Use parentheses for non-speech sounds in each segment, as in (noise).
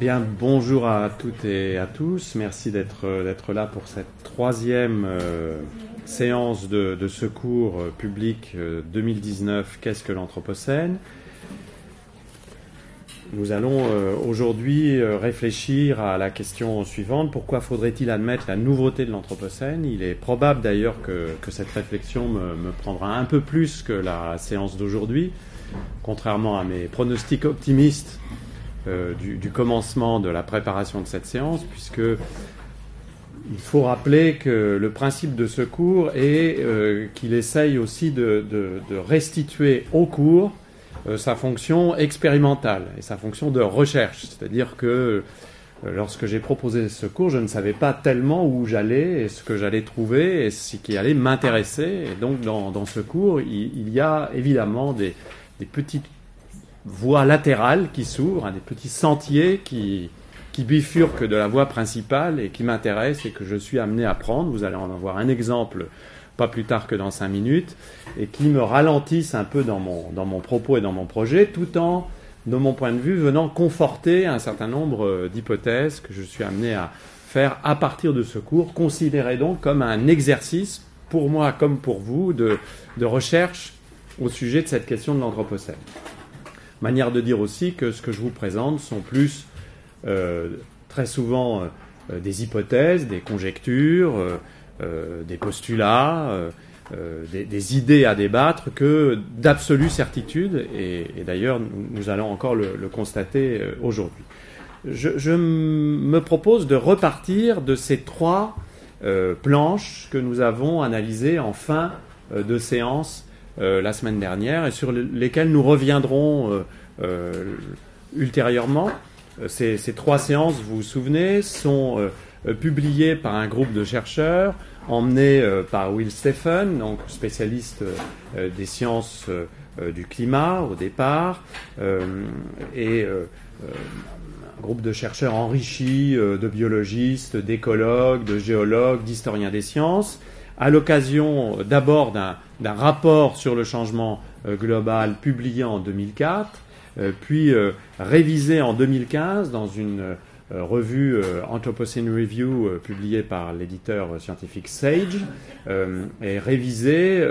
Bien, bonjour à toutes et à tous. Merci d'être d'être là pour cette troisième euh, séance de, secours euh, public euh, 2019. Qu'est-ce que l'Anthropocène? Nous allons euh, aujourd'hui euh, réfléchir à la question suivante pourquoi faudrait-il admettre la nouveauté de l'Anthropocène? Il est probable d'ailleurs que, cette réflexion me prendra un peu plus que la séance d'aujourd'hui, contrairement à mes pronostics optimistes euh, du, commencement de la préparation de cette séance, puisque il faut rappeler que le principe de ce cours est euh, qu'il essaye aussi de, restituer au cours euh, sa fonction expérimentale et sa fonction de recherche. C'est-à-dire que lorsque j'ai proposé ce cours, je ne savais pas tellement où j'allais et ce que j'allais trouver et ce qui allait m'intéresser. Et donc dans, ce cours, il, y a évidemment des petites voie latérale qui s'ouvre, hein, des petits sentiers qui, qui bifurquent de la voie principale et qui m'intéressent et que je suis amené à prendre. Vous allez en avoir un exemple pas plus tard que dans cinq minutes et qui me ralentissent un peu dans mon, dans mon propos et dans mon projet tout en, de mon point de vue, venant conforter un certain nombre d'hypothèses que je suis amené à faire à partir de ce cours, considéré donc comme un exercice pour moi comme pour vous de, de recherche au sujet de cette question de l'Anthropocène. Manière de dire aussi que ce que je vous présente sont plus euh, très souvent euh, des hypothèses, des conjectures, euh, des postulats, des, idées à débattre que d'absolues certitudes, et, d'ailleurs nous, allons encore le, constater aujourd'hui. Je, me propose de repartir de ces trois planches que nous avons analysées en fin de séance euh, la semaine dernière et sur lesquels nous reviendrons euh, euh, ultérieurement. Ces, trois séances, vous vous souvenez, sont publiées par un groupe de chercheurs emmenés par Will Stephen, donc spécialiste des sciences du climat au départ, et un groupe de chercheurs enrichis de biologistes, d'écologues, de géologues, d'historiens des sciences, à l'occasion d'abord d'un rapport sur le changement euh, global publié en 2004, euh, puis euh, révisé en 2015 dans une revue Anthropocene Review publiée par l'éditeur scientifique Sage, et révisé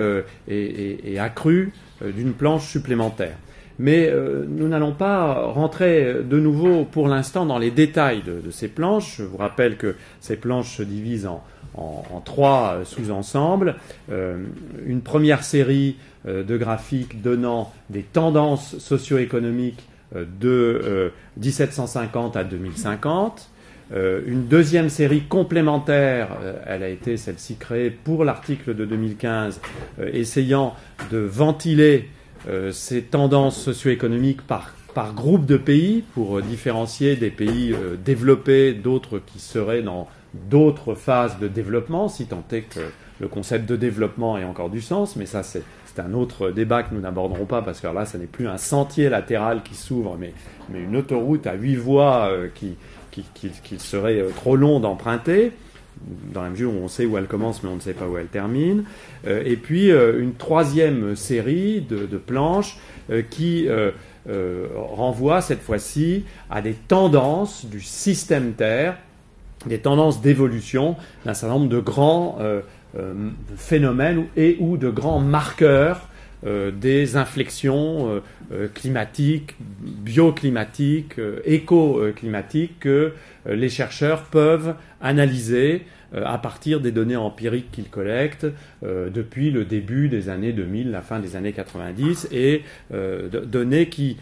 et, accru d'une planche supplémentaire. Mais euh, nous n'allons pas rentrer de nouveau pour l'instant dans les détails de, ces planches. Je vous rappelle que ces planches se divisent en, en, trois sous-ensembles. Euh, une première série euh, de graphiques donnant des tendances socio-économiques euh, de 1750 à 2050. une deuxième série complémentaire, elle a été celle-ci créée pour l'article de 2015, essayant de ventiler ces tendances socio-économiques par par groupe de pays pour différencier des pays développés d'autres qui seraient dans d'autres phases de développement, si tant est que le concept de développement ait encore du sens, mais ça c'est un autre débat que nous n'aborderons pas parce que là, ce n'est plus un sentier latéral qui s'ouvre, mais, une autoroute à huit voies euh, qui, qui, serait euh, trop long d'emprunter, dans la mesure où on sait où elle commence, mais on ne sait pas où elle termine. Euh, et puis euh, une troisième série de, de planches qui renvoie cette fois-ci à des tendances du système Terre des tendances d'évolution d'un certain nombre de grands euh, euh, phénomènes et ou de grands marqueurs euh, des inflexions climatiques, bioclimatiques, éco-climatiques que les chercheurs peuvent analyser à partir des données empiriques qu'ils collectent euh, depuis le début des années 2000, la fin des années 90, et euh, données qui,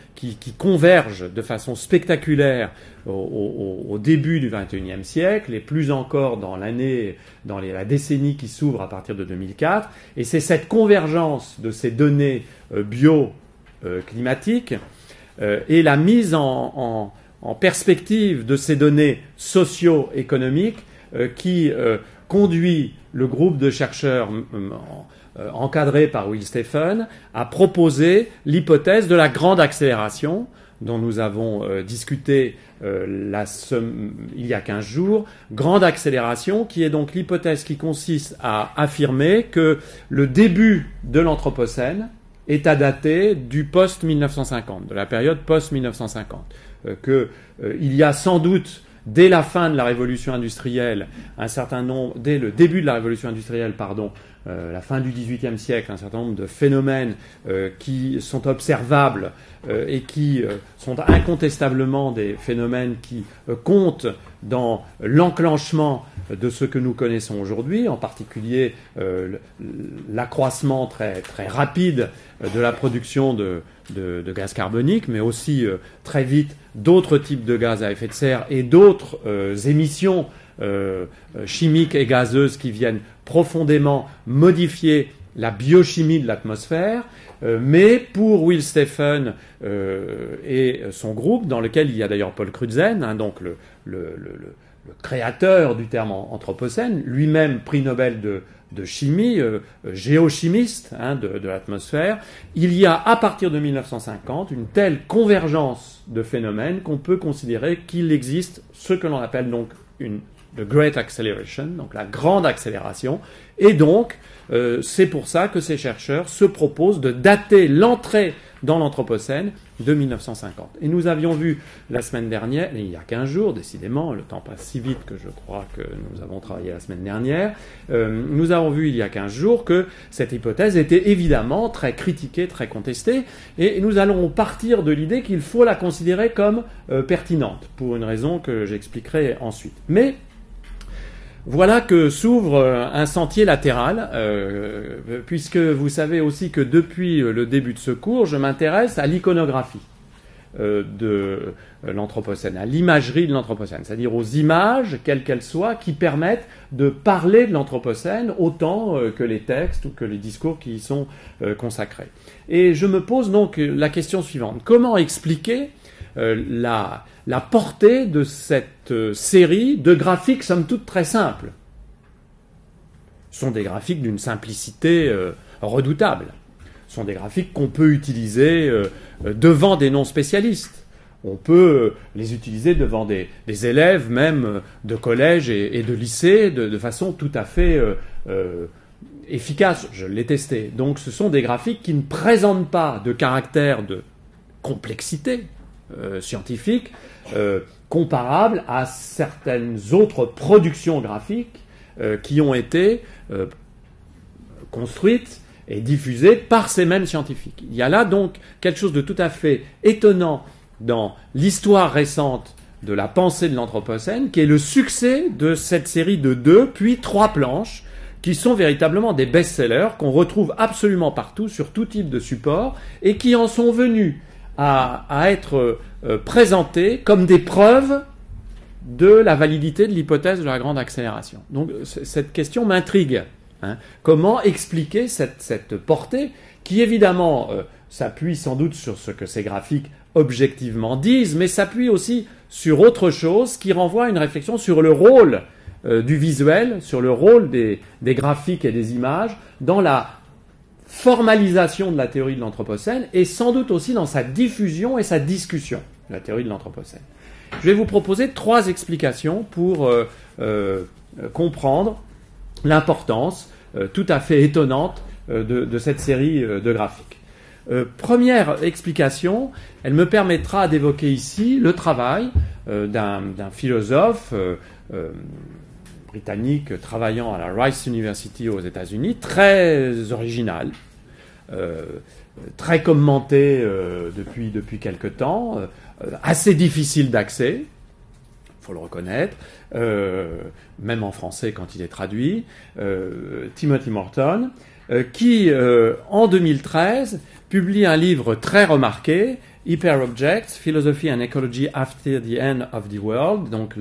convergent de façon spectaculaire au, début du XXIe siècle, et plus encore dans l'année, dans la décennie qui s'ouvre à partir de 2004. Et c'est cette convergence de ces données bioclimatiques et la mise en, perspective de ces données socio-économiques euh, qui euh, conduit le groupe de chercheurs euh, encadré par Will Stephen à proposer l'hypothèse de la grande accélération dont nous avons euh, discuté euh, il y a 15 jours, grande accélération, qui est donc l'hypothèse qui consiste à affirmer que le début de l'Anthropocène est à dater du post-1950, de la période post-1950. qu'il y a sans doute dès la fin de la révolution industrielle, un certain nombre, dès le début de la révolution industrielle, pardon, euh, la fin du XVIIIe siècle, un certain nombre de phénomènes euh, qui sont observables euh, et qui sont incontestablement des phénomènes qui comptent dans l'enclenchement de ce que nous connaissons aujourd'hui, en particulier l'accroissement très, très rapide de la production de, gaz carbonique, mais aussi très vite d'autres types de gaz à effet de serre et d'autres émissions euh, chimiques et gazeuses qui viennent profondément modifier la biochimie de l'atmosphère, euh, mais pour Will Stephen euh, et son groupe, dans lequel il y a d'ailleurs Paul Crutzen, hein, donc le, créateur du terme anthropocène, lui-même prix Nobel de, chimie, géochimiste hein, de, de l'atmosphère, il y a à partir de 1950 une telle convergence de phénomènes qu'on peut considérer qu'il existe ce que l'on appelle donc une The Great Acceleration, donc la grande accélération. Et donc, euh, c'est pour ça que ces chercheurs se proposent de dater l'entrée dans l'Anthropocène de 1950. Et nous avions vu la semaine dernière, il y a 15 jours, décidément, le temps passe si vite que je crois que nous avons travaillé la semaine dernière, euh, nous avons vu il y a 15 jours que cette hypothèse était évidemment très critiquée, très contestée, et nous allons partir de l'idée qu'il faut la considérer comme euh, pertinente, pour une raison que j'expliquerai ensuite. Mais voilà que s'ouvre euh, un sentier latéral, euh, puisque vous savez aussi que depuis le début de ce cours, je m'intéresse à l'iconographie euh, de l'Anthropocène, à l'imagerie de l'Anthropocène, c'est-à-dire aux images, quelles qu'elles soient, qui permettent de parler de l'Anthropocène autant que les textes ou que les discours qui y sont consacrés. Et je me pose donc la question suivante. Comment expliquer la, la portée de cette euh, série de graphiques, somme toute, très simples. Ce sont des graphiques d'une simplicité euh, redoutable. Ce sont des graphiques qu'on peut utiliser euh, devant des non-spécialistes. On peut les utiliser devant des, élèves, même de collège et, de lycée, de, façon tout à fait efficace. Je l'ai testé. Donc ce sont des graphiques qui ne présentent pas de caractère de complexité scientifique, euh, comparable à certaines autres productions graphiques euh, qui ont été euh, construites et diffusées par ces mêmes scientifiques. Il y a là donc quelque chose de tout à fait étonnant dans l'histoire récente de la pensée de l'Anthropocène, qui est le succès de cette série de deux, puis trois planches, qui sont véritablement des best-sellers, qu'on retrouve absolument partout, sur tout type de support, et qui en sont venus à, être euh, présentés comme des preuves de la validité de l'hypothèse de la grande accélération. Donc cette question m'intrigue. Hein. Comment expliquer cette, portée qui évidemment euh, s'appuie sans doute sur ce que ces graphiques objectivement disent, mais s'appuie aussi sur autre chose qui renvoie à une réflexion sur le rôle euh, du visuel, sur le rôle des, graphiques et des images dans la formalisation de la théorie de l'Anthropocène et sans doute aussi dans sa diffusion et sa discussion, la théorie de l'Anthropocène. Je vais vous proposer trois explications pour euh, euh, comprendre l'importance euh, tout à fait étonnante de, cette série de graphiques. première explication, elle me permettra d'évoquer ici le travail d'un philosophe britannique travaillant à la Rice University aux États-Unis, très original, très commenté euh, depuis, depuis quelque temps, euh, assez difficile d'accès, faut le reconnaître, même en français quand il est traduit, Timothy Morton, qui en 2013 publie un livre très remarqué Hyper-Objects, Philosophy and Ecology After the End of the World, donc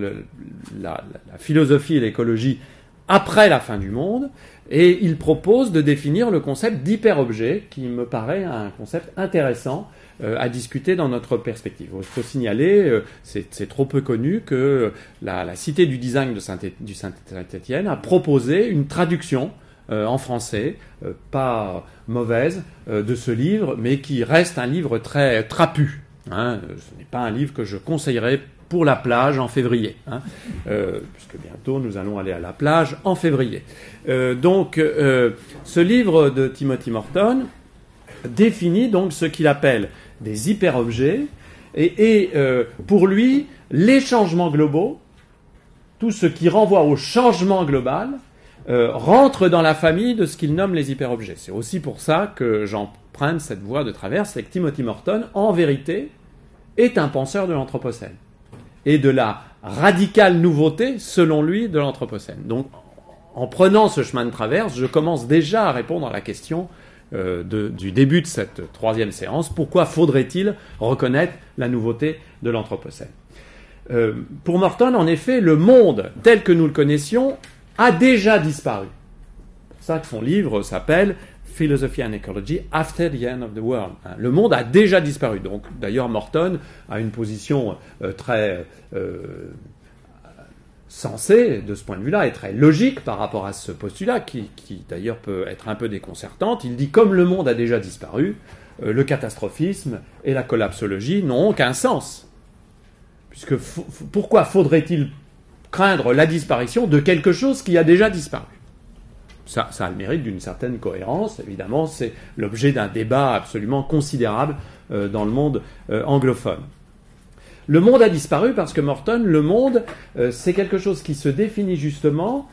la, philosophie et l'écologie après la fin du monde, et il propose de définir le concept d'hyper-objet, qui me paraît un concept intéressant euh, à discuter dans notre perspective. Il faut signaler, euh, c'est trop peu connu, que la, Cité du design du Saint-Étienne a proposé une traduction euh, en français, pas mauvaise, de ce livre, mais qui reste un livre très trapu. Hein. Ce n'est pas un livre que je conseillerais pour la plage en février, hein, puisque bientôt nous allons aller à la plage en février. donc, ce livre de Timothy Morton définit donc ce qu'il appelle des hyperobjets Et, euh, pour lui, les changements globaux, tout ce qui renvoie au changement global, euh, rentre dans la famille de ce qu'il nomme les hyperobjets. C'est aussi pour ça que j'emprunte cette voie de travers, c'est que Timothy Morton, en vérité, est un penseur de l'Anthropocène et de la radicale nouveauté, selon lui, de l'Anthropocène. Donc, en prenant ce chemin de traverse, je commence déjà à répondre à la question euh, du début de cette troisième séance. Pourquoi faudrait-il reconnaître la nouveauté de l'Anthropocène? Euh, Pour Morton, en effet, le monde tel que nous le connaissions a déjà disparu. C'est pour ça que son livre s'appelle Philosophy and Ecology After the End of the World. Hein, le monde a déjà disparu. Donc, d'ailleurs, Morton a une position euh, très euh, sensée de ce point de vue-là et très logique par rapport à ce postulat, qui, d'ailleurs peut être un peu déconcertante. Il dit comme le monde a déjà disparu, euh, le catastrophisme et la collapsologie n'ont aucun sens. Puisque pourquoi faudrait-il craindre la disparition de quelque chose qui a déjà disparu? Ça, a le mérite d'une certaine cohérence. Évidemment, c'est l'objet d'un débat absolument considérable euh, dans le monde euh, anglophone. Le monde a disparu parce que Morton, le monde, euh, c'est quelque chose qui se définit justement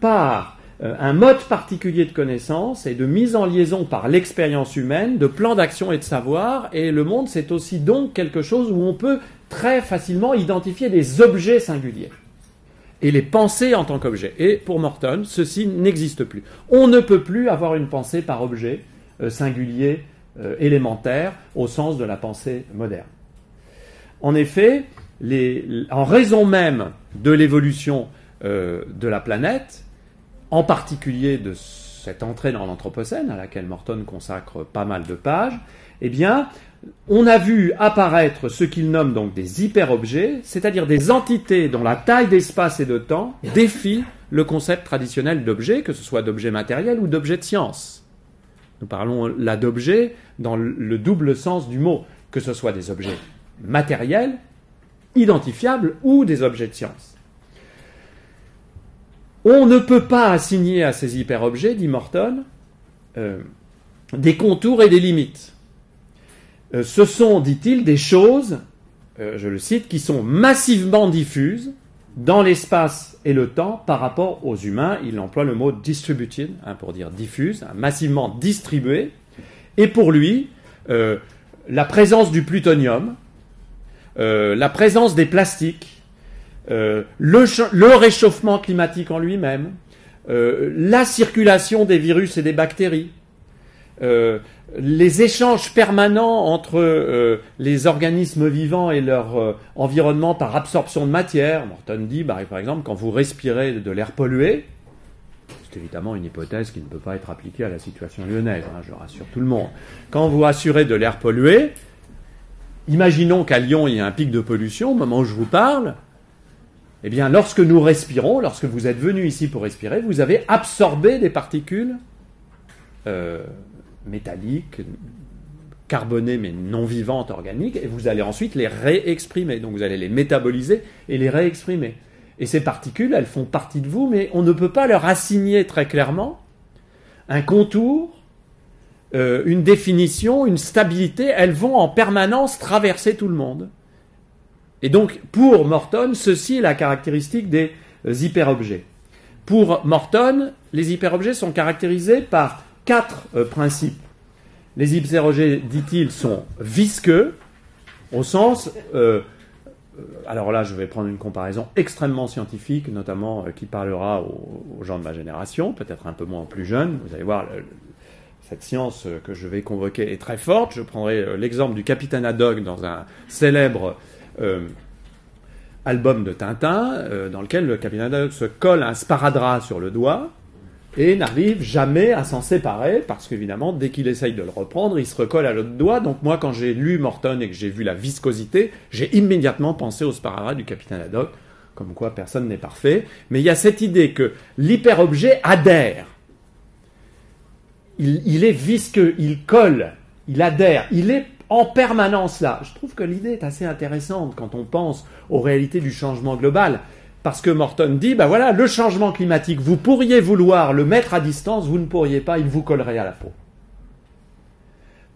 par un mode particulier de connaissance et de mise en liaison par l'expérience humaine, de plan d'action et de savoir. Et le monde, c'est aussi donc quelque chose où on peut très facilement identifier des objets singuliers et les pensées en tant qu'objet. Et pour Morton, ceci n'existe plus. On ne peut plus avoir une pensée par objet euh, singulier, euh, élémentaire, au sens de la pensée moderne. En effet, en raison même de l'évolution euh, de la planète, en particulier de cette entrée dans l'Anthropocène, à laquelle Morton consacre pas mal de pages, eh bien, on a vu apparaître ce qu'il nomme donc des hyperobjets, c'est-à-dire des entités dont la taille d'espace et de temps défie le concept traditionnel d'objet, que ce soit d'objet matériel ou d'objet de science. Nous parlons là d'objet dans le double sens du mot, que ce soit des objets matériels, identifiables ou des objets de science. On ne peut pas assigner à ces hyperobjets, dit Morton, euh, des contours et des limites. Euh, ce sont, dit-il, des choses, euh, je le cite, qui sont massivement diffuses dans l'espace et le temps par rapport aux humains. Il emploie le mot distributed hein, pour dire diffuse, hein, massivement distribué. Et pour lui, euh, la présence du plutonium, la présence des plastiques, le, le, réchauffement climatique en lui-même, la circulation des virus et des bactéries, les échanges permanents entre euh, les organismes vivants et leur euh, environnement par absorption de matière. Morton dit, bah, par exemple, quand vous respirez de l'air pollué, c'est évidemment une hypothèse qui ne peut pas être appliquée à la situation lyonnaise, hein, je rassure tout le monde. Quand vous assurez de l'air pollué, imaginons qu'à Lyon, il y a un pic de pollution au moment où je vous parle. Eh bien, lorsque nous respirons, lorsque vous êtes venu ici pour respirer, vous avez absorbé des particules euh, métalliques, carbonées mais non vivantes, organiques, et vous allez ensuite les réexprimer. Donc vous allez les métaboliser et les réexprimer. Et ces particules, elles font partie de vous, mais on ne peut pas leur assigner très clairement un contour, euh, une définition, une stabilité. Elles vont en permanence traverser tout le monde. Et donc, pour Morton, ceci est la caractéristique des hyperobjets. Pour Morton, les hyperobjets sont caractérisés par quatre euh, principes. Les hyperobjets, dit-il, sont visqueux, au sens. Euh, euh, alors là, je vais prendre une comparaison extrêmement scientifique, notamment qui parlera aux, gens de ma génération, peut-être un peu moins plus jeunes. Vous allez voir, cette science que je vais convoquer est très forte. Je prendrai l'exemple du capitaine Haddock dans un célèbre album de Tintin, dans lequel le capitaine Haddock se colle un sparadrap sur le doigt et n'arrive jamais à s'en séparer parce qu'évidemment, dès qu'il essaye de le reprendre, il se recolle à l'autre doigt. Donc moi, quand j'ai lu Morton et que j'ai vu la viscosité, j'ai immédiatement pensé au sparadrap du capitaine Haddock, comme quoi personne n'est parfait. Mais il y a cette idée que l'hyperobjet adhère. Il, il est visqueux, il colle, il adhère, il est en permanence là. Je trouve que l'idée est assez intéressante quand on pense aux réalités du changement global. Parce que Morton dit, ben voilà, le changement climatique, vous pourriez vouloir le mettre à distance, vous ne pourriez pas, il vous collerait à la peau.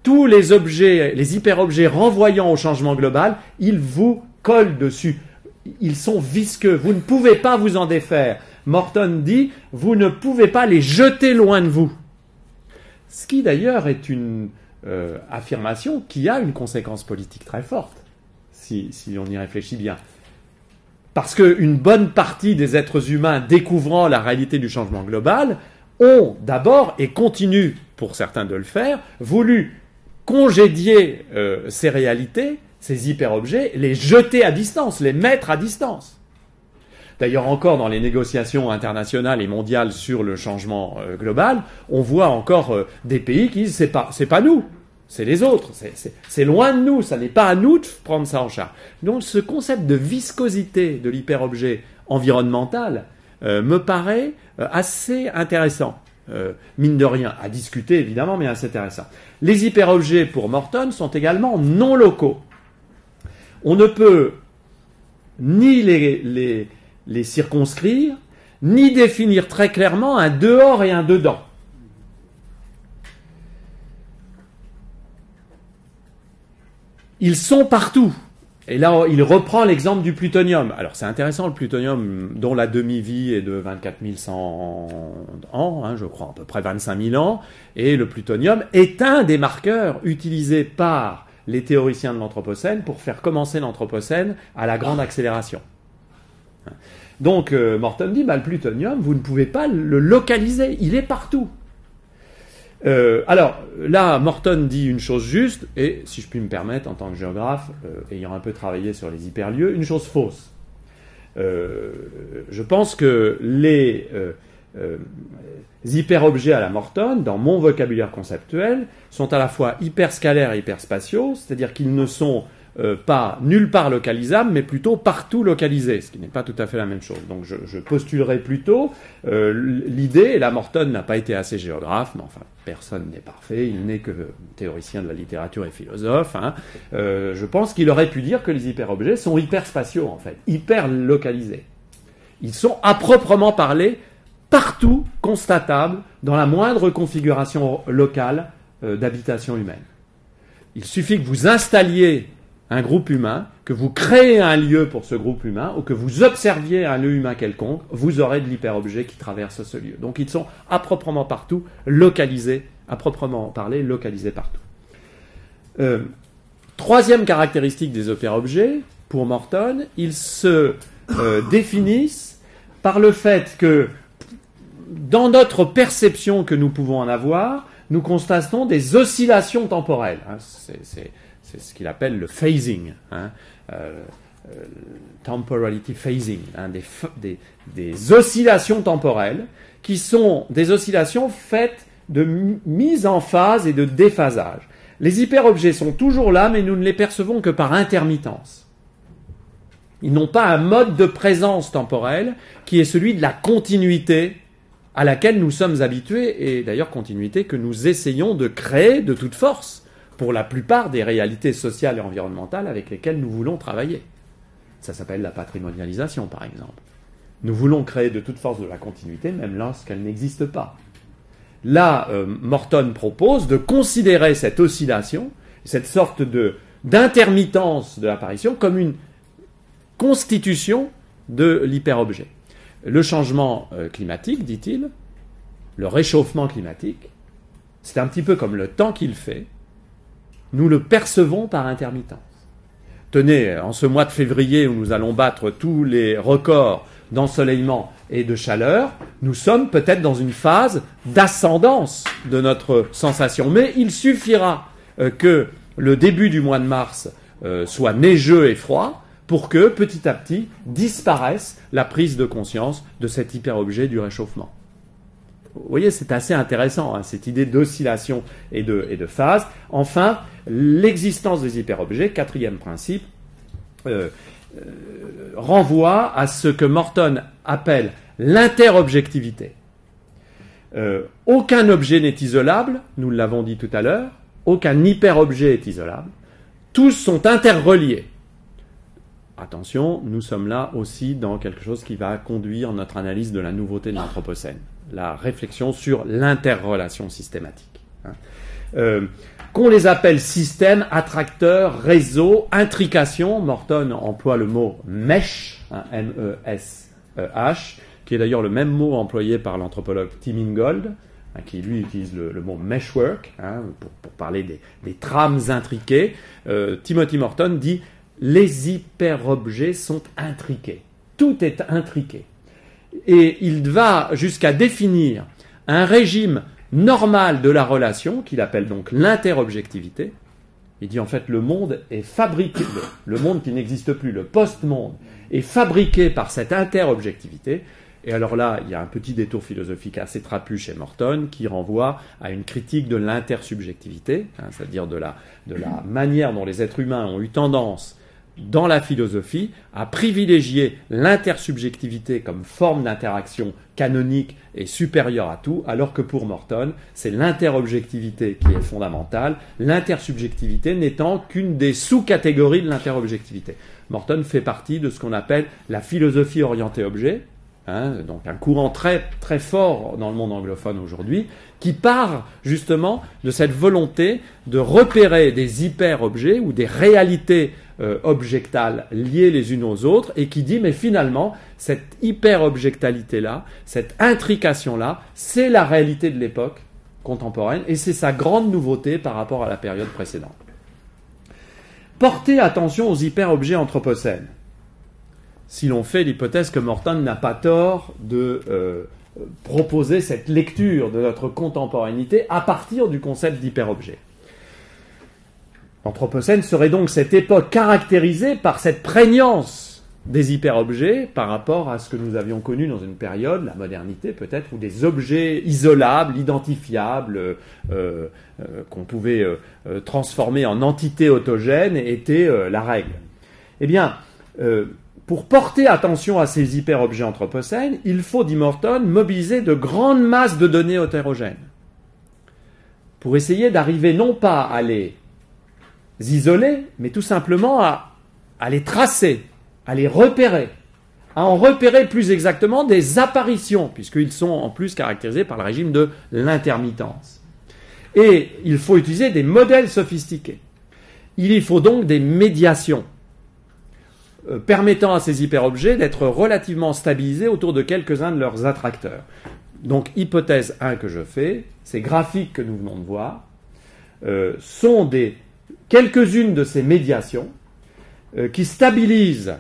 tous les objets, les hyperobjets renvoyant au changement global, ils vous collent dessus. Ils sont visqueux. Vous ne pouvez pas vous en défaire. Morton dit, vous ne pouvez pas les jeter loin de vous. Ce qui d'ailleurs est une euh, affirmation qui a une conséquence politique très forte, si, si on y réfléchit bien. Parce qu'une bonne partie des êtres humains découvrant la réalité du changement global ont d'abord, et continuent pour certains de le faire, voulu congédier euh, ces réalités, ces hyper-objets, les jeter à distance, les mettre à distance. D'ailleurs, encore dans les négociations internationales et mondiales sur le changement euh, global, on voit encore euh, des pays qui disent c'est pas, c'est pas nous, c'est les autres, c'est loin de nous, ça n'est pas à nous de prendre ça en charge. Donc, ce concept de viscosité de l'hyper-objet environnemental me paraît assez intéressant. mine de rien, à discuter évidemment, mais assez intéressant. Les hyperobjets pour Morton sont également non locaux. On ne peut ni les, les, circonscrire, ni définir très clairement un dehors et un dedans. Ils sont partout. Et là, il reprend l'exemple du plutonium. Alors, c'est intéressant, le plutonium, dont la demi-vie est de 24 100 ans, hein, je crois, à peu près 25 000 ans. Et le plutonium est un des marqueurs utilisés par les théoriciens de l'Anthropocène pour faire commencer l'Anthropocène à la grande accélération. Donc, euh, Morton dit, bah, le plutonium, vous ne pouvez pas le localiser, il est partout. Euh, alors là, Morton dit une chose juste, et si je puis me permettre, en tant que géographe, euh, ayant un peu travaillé sur les hyperlieux, une chose fausse. Euh, je pense que les hyperobjets à la Morton, dans mon vocabulaire conceptuel, sont à la fois hyperscalaires et hyperspatiaux, c'est-à-dire qu'ils ne sont euh, pas nulle part localisable, mais plutôt partout localisé, ce qui n'est pas tout à fait la même chose. Donc je, je postulerai plutôt euh, l'idée, et la Morton n'a pas été assez géographe, mais enfin personne n'est parfait, il n'est que théoricien de la littérature et philosophe, hein, euh, je pense qu'il aurait pu dire que les hyperobjets sont hyperspatiaux en fait, hyper localisés. Ils sont à proprement parler partout constatables dans la moindre configuration locale d'habitation humaine. Il suffit que vous installiez un groupe humain, que vous créez un lieu pour ce groupe humain, ou que vous observiez un lieu humain quelconque, vous aurez de l'hyperobjet qui traverse ce lieu. Donc ils sont à proprement partout localisés, à proprement parler, localisés partout. Euh, troisième caractéristique des hyperobjets, pour Morton, ils se euh, (coughs) définissent par le fait que dans notre perception que nous pouvons en avoir, nous constatons des oscillations temporelles. Hein, ce qu'il appelle le phasing, hein, euh, euh, temporality phasing, hein, des, des, oscillations temporelles qui sont des oscillations faites de mise en phase et de déphasage. Les hyperobjets sont toujours là, mais nous ne les percevons que par intermittence. Ils n'ont pas un mode de présence temporelle qui est celui de la continuité à laquelle nous sommes habitués, et d'ailleurs continuité que nous essayons de créer de toute force pour la plupart des réalités sociales et environnementales avec lesquelles nous voulons travailler. Ça s'appelle la patrimonialisation, par exemple. Nous voulons créer de toute force de la continuité, même lorsqu'elle n'existe pas. Là, euh, Morton propose de considérer cette oscillation, cette sorte de d'intermittence de l'apparition, comme une constitution de l'hyperobjet. Le changement euh, climatique, dit-il, le réchauffement climatique, c'est un petit peu comme le temps qu'il fait, nous le percevons par intermittence. Tenez, en ce mois de février où nous allons battre tous les records d'ensoleillement et de chaleur, nous sommes peut-être dans une phase d'ascendance de notre sensation. Mais il suffira euh, que le début du mois de mars euh, soit neigeux et froid pour que petit à petit disparaisse la prise de conscience de cet hyperobjet du réchauffement. Vous voyez, c'est assez intéressant, hein, cette idée d'oscillation et de, phase. Enfin, l'existence des hyperobjets, quatrième principe, euh, euh, renvoie à ce que Morton appelle l'interobjectivité. Euh, aucun objet n'est isolable, nous l'avons dit tout à l'heure, aucun hyperobjet est isolable, tous sont interreliés. Attention, nous sommes là aussi dans quelque chose qui va conduire notre analyse de la nouveauté de l'Anthropocène la réflexion sur l'interrelation systématique. Hein. qu'on les appelle système, attracteur, réseau, intrication. Morton emploie le mot mesh, hein, M-E-S-H, qui est d'ailleurs le même mot employé par l'anthropologue Tim Ingold, hein, qui lui utilise le, mot meshwork pour, parler des, trames intriquées. Euh, Timothy Morton dit les hyperobjets sont intriqués. Tout est intriqué. Et il va jusqu'à définir un régime normal de la relation, qu'il appelle donc l'interobjectivité. Il dit en fait le monde est fabriqué, le, monde qui n'existe plus, le post-monde, est fabriqué par cette interobjectivité. Et alors là, il y a un petit détour philosophique assez trapu chez Morton qui renvoie à une critique de l'intersubjectivité, hein, c'est-à-dire de la, de la manière dont les êtres humains ont eu tendance dans la philosophie à privilégier l'intersubjectivité comme forme d'interaction canonique et supérieure à tout, alors que pour Morton, c'est l'interobjectivité qui est fondamentale, l'intersubjectivité n'étant qu'une des sous-catégories de l'interobjectivité. Morton fait partie de ce qu'on appelle la philosophie orientée objet, hein, donc un courant très, très fort dans le monde anglophone aujourd'hui, qui part justement de cette volonté de repérer des hyper-objets ou des réalités euh, objectales liées les unes aux autres et qui dit mais finalement cette hyper-objectalité-là, cette intrication-là, c'est la réalité de l'époque contemporaine et c'est sa grande nouveauté par rapport à la période précédente. Portez attention aux hyper-objets anthropocènes. Si l'on fait l'hypothèse que Morton n'a pas tort de euh, proposer cette lecture de notre contemporanéité à partir du concept d'hyper-objet. L'Anthropocène serait donc cette époque caractérisée par cette prégnance des hyperobjets par rapport à ce que nous avions connu dans une période, la modernité peut-être, où des objets isolables, identifiables, euh, euh, qu'on pouvait euh, transformer en entités autogènes étaient la règle. Eh bien, pour porter attention à ces hyperobjets anthropocènes, il faut, dit Morton, mobiliser de grandes masses de données hétérogènes pour essayer d'arriver non pas à les isoler, mais tout simplement à, les tracer, à les repérer, à en repérer plus exactement des apparitions, puisqu'ils sont en plus caractérisés par le régime de l'intermittence. Et il faut utiliser des modèles sophistiqués. Il y faut donc des médiations euh, permettant à ces hyperobjets d'être relativement stabilisés autour de quelques-uns de leurs attracteurs. Donc hypothèse 1 que je fais, ces graphiques que nous venons de voir euh, sont des quelques-unes de ces médiations euh, qui stabilisent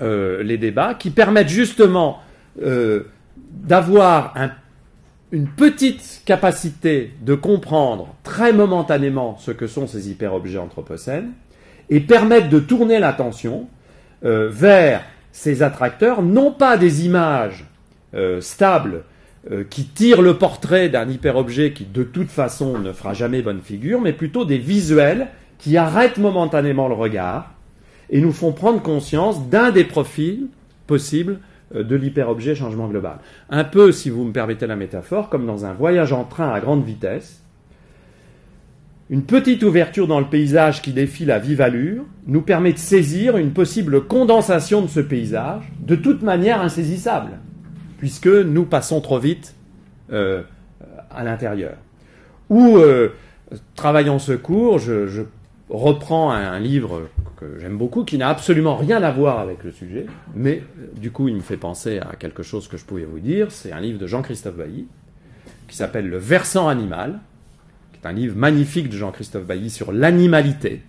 euh, les débats, qui permettent justement euh, d'avoir une petite capacité de comprendre très momentanément ce que sont ces hyperobjets anthropocènes et permettent de tourner l'attention vers ces attracteurs, non pas des images stables euh, qui tire le portrait d'un hyperobjet qui de toute façon ne fera jamais bonne figure, mais plutôt des visuels qui arrêtent momentanément le regard et nous font prendre conscience d'un des profils possibles euh, de l'hyperobjet changement global. Un peu, si vous me permettez la métaphore, comme dans un voyage en train à grande vitesse, une petite ouverture dans le paysage qui défile à vive allure nous permet de saisir une possible condensation de ce paysage, de toute manière insaisissable puisque nous passons trop vite euh, à l'intérieur. Ou, euh, travaillant ce cours, je, reprends un, livre que j'aime beaucoup, qui n'a absolument rien à voir avec le sujet, mais du coup il me fait penser à quelque chose que je pouvais vous dire. C'est un livre de Jean-Christophe Bailly, qui s'appelle Le versant animal, qui est un livre magnifique de Jean-Christophe Bailly sur l'animalité.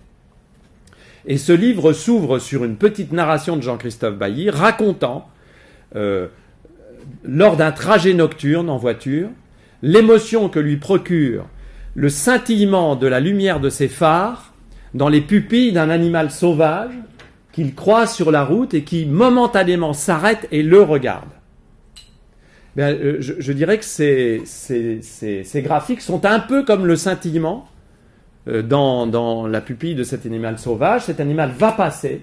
Et ce livre s'ouvre sur une petite narration de Jean-Christophe Bailly racontant euh, lors d'un trajet nocturne en voiture, l'émotion que lui procure le scintillement de la lumière de ses phares dans les pupilles d'un animal sauvage qu'il croise sur la route et qui momentanément s'arrête et le regarde. Euh, je, dirais que ces, graphiques sont un peu comme le scintillement euh, dans la pupille de cet animal sauvage. Cet animal va passer,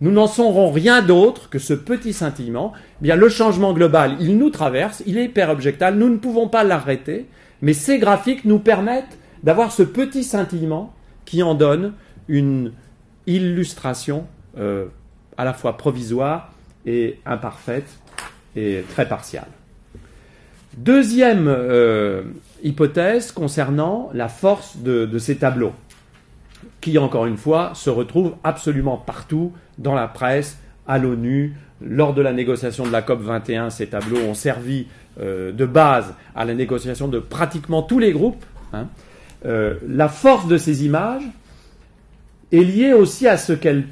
nous n'en saurons rien d'autre que ce petit scintillement. Eh bien, le changement global, il nous traverse, il est hyper-objectal, nous ne pouvons pas l'arrêter, mais ces graphiques nous permettent d'avoir ce petit scintillement qui en donne une illustration euh, à la fois provisoire et imparfaite et très partiale. Deuxième euh, hypothèse concernant la force de, ces tableaux, qui encore une fois se retrouvent absolument partout dans la presse, à l'ONU. Lors de la négociation de la COP 21, ces tableaux ont servi euh, de base à la négociation de pratiquement tous les groupes. Hein. Euh, la force de ces images est liée aussi à ce qu'elles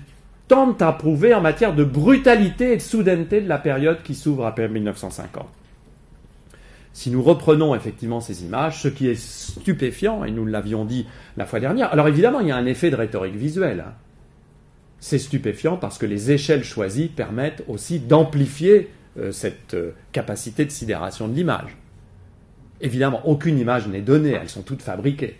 tentent à prouver en matière de brutalité et de soudaineté de la période qui s'ouvre après 1950. Si nous reprenons effectivement ces images, ce qui est stupéfiant, et nous l'avions dit la fois dernière, alors évidemment il y a un effet de rhétorique visuelle. Hein. C'est stupéfiant parce que les échelles choisies permettent aussi d'amplifier euh, cette euh, capacité de sidération de l'image. Évidemment, aucune image n'est donnée, elles sont toutes fabriquées.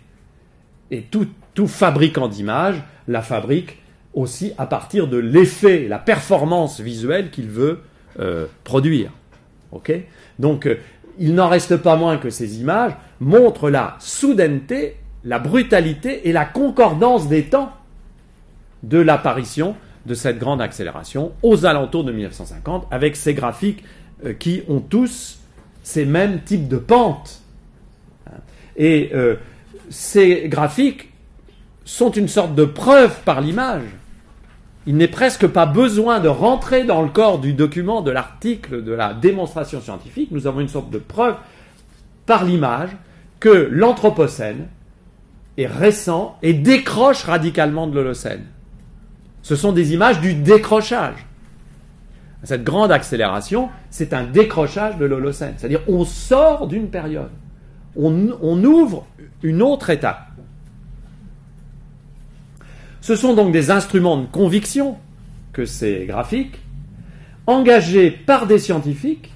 Et tout, fabricant d'image la fabrique aussi à partir de l'effet, la performance visuelle qu'il veut euh, produire. Donc, il n'en reste pas moins que ces images montrent la soudaineté, la brutalité et la concordance des temps de l'apparition de cette grande accélération aux alentours de 1950 avec ces graphiques euh, qui ont tous ces mêmes types de pentes. Et euh, ces graphiques sont une sorte de preuve par l'image. Il n'est presque pas besoin de rentrer dans le corps du document, de l'article, de la démonstration scientifique. Nous avons une sorte de preuve par l'image que l'Anthropocène est récent et décroche radicalement de l'Holocène. Ce sont des images du décrochage. Cette grande accélération, c'est un décrochage de l'Holocène. C'est-à-dire on sort d'une période, on, on ouvre une autre étape. Ce sont donc des instruments de conviction que ces graphiques, engagés par des scientifiques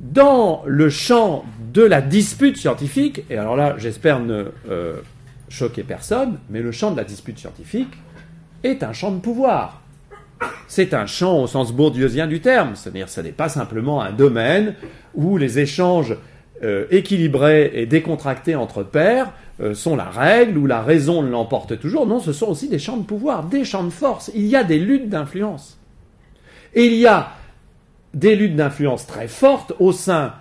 dans le champ de la dispute scientifique, et alors là j'espère ne euh, choquer personne, mais le champ de la dispute scientifique, est un champ de pouvoir. C'est un champ au sens bourdieusien du terme, c'est-à-dire ce n'est pas simplement un domaine où les échanges euh, équilibrés et décontractés entre pairs sont la règle, où la raison l'emporte toujours. Non, ce sont aussi des champs de pouvoir, des champs de force. Il y a des luttes d'influence. Et il y a des luttes d'influence très fortes au sein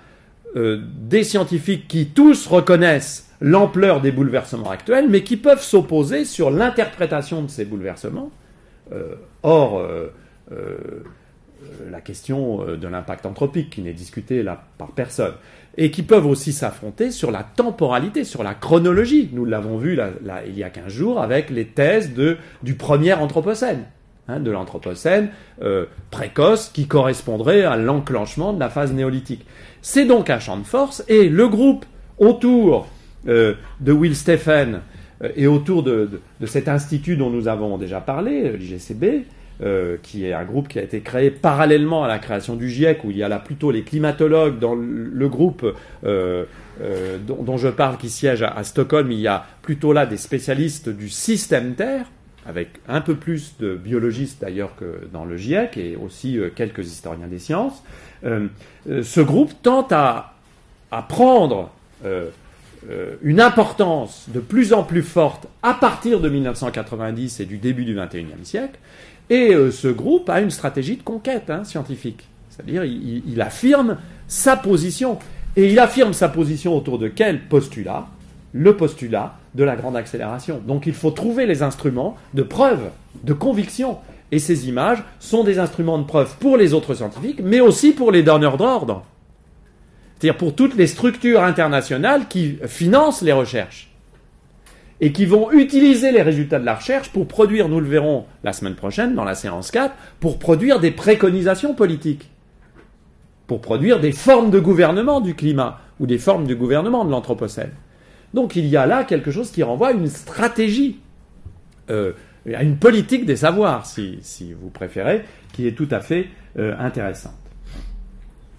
euh, des scientifiques qui tous reconnaissent l'ampleur des bouleversements actuels, mais qui peuvent s'opposer sur l'interprétation de ces bouleversements. Euh, or, euh, euh, la question de l'impact anthropique, qui n'est discutée là par personne, et qui peuvent aussi s'affronter sur la temporalité, sur la chronologie. Nous l'avons vu là, il y a 15 jours avec les thèses de, du premier Anthropocène, hein, de l'Anthropocène précoce qui correspondrait à l'enclenchement de la phase néolithique. C'est donc un champ de force, et le groupe autour euh, de Will Stephen euh, et autour de, cet institut dont nous avons déjà parlé, euh, qui est un groupe qui a été créé parallèlement à la création du GIEC, où il y a là plutôt les climatologues dans le, groupe dont, je parle qui siège à, Stockholm, il y a plutôt là des spécialistes du système Terre, avec un peu plus de biologistes d'ailleurs que dans le GIEC, et aussi quelques historiens des sciences. ce groupe tente à, prendre euh, une importance de plus en plus forte à partir de 1990 et du début du XXIe siècle. Et euh, ce groupe a une stratégie de conquête hein, scientifique. C'est-à-dire, il, affirme sa position. Et il affirme sa position autour de quel postulat? Le postulat de la grande accélération. Donc il faut trouver les instruments de preuve, de conviction. Et ces images sont des instruments de preuve pour les autres scientifiques, mais aussi pour les donneurs d'ordre. C'est-à-dire pour toutes les structures internationales qui financent les recherches et qui vont utiliser les résultats de la recherche pour produire, nous le verrons la semaine prochaine dans la séance 4, pour produire des préconisations politiques, pour produire des formes de gouvernement du climat ou des formes de gouvernement de l'Anthropocène. Donc il y a là quelque chose qui renvoie à une stratégie, euh, à une politique des savoirs, si, vous préférez, qui est tout à fait euh, intéressante.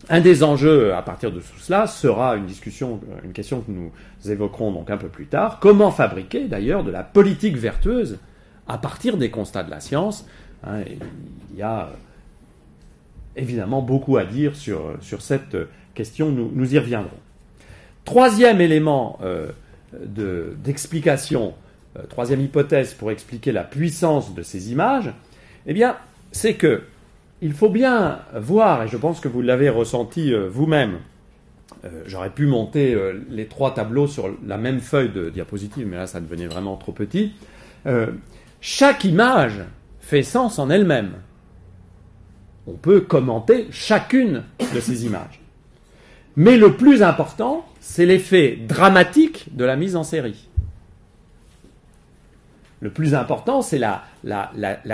Un des enjeux à partir de tout cela sera une discussion, une question que nous évoquerons donc un peu plus tard. Comment fabriquer d'ailleurs de la politique vertueuse à partir des constats de la science hein, Il y a évidemment beaucoup à dire sur, sur cette question, nous, y reviendrons. Troisième élément euh, d'explication, euh, troisième hypothèse pour expliquer la puissance de ces images, eh bien, c'est que il faut bien voir, et je pense que vous l'avez ressenti euh, vous-même J'aurais pu monter les trois tableaux sur la même feuille de diapositive, mais là ça devenait vraiment trop petit. chaque image fait sens en elle-même. On peut commenter chacune de ces images. Mais le plus important, c'est l'effet dramatique de la mise en série. Le plus important, c'est la,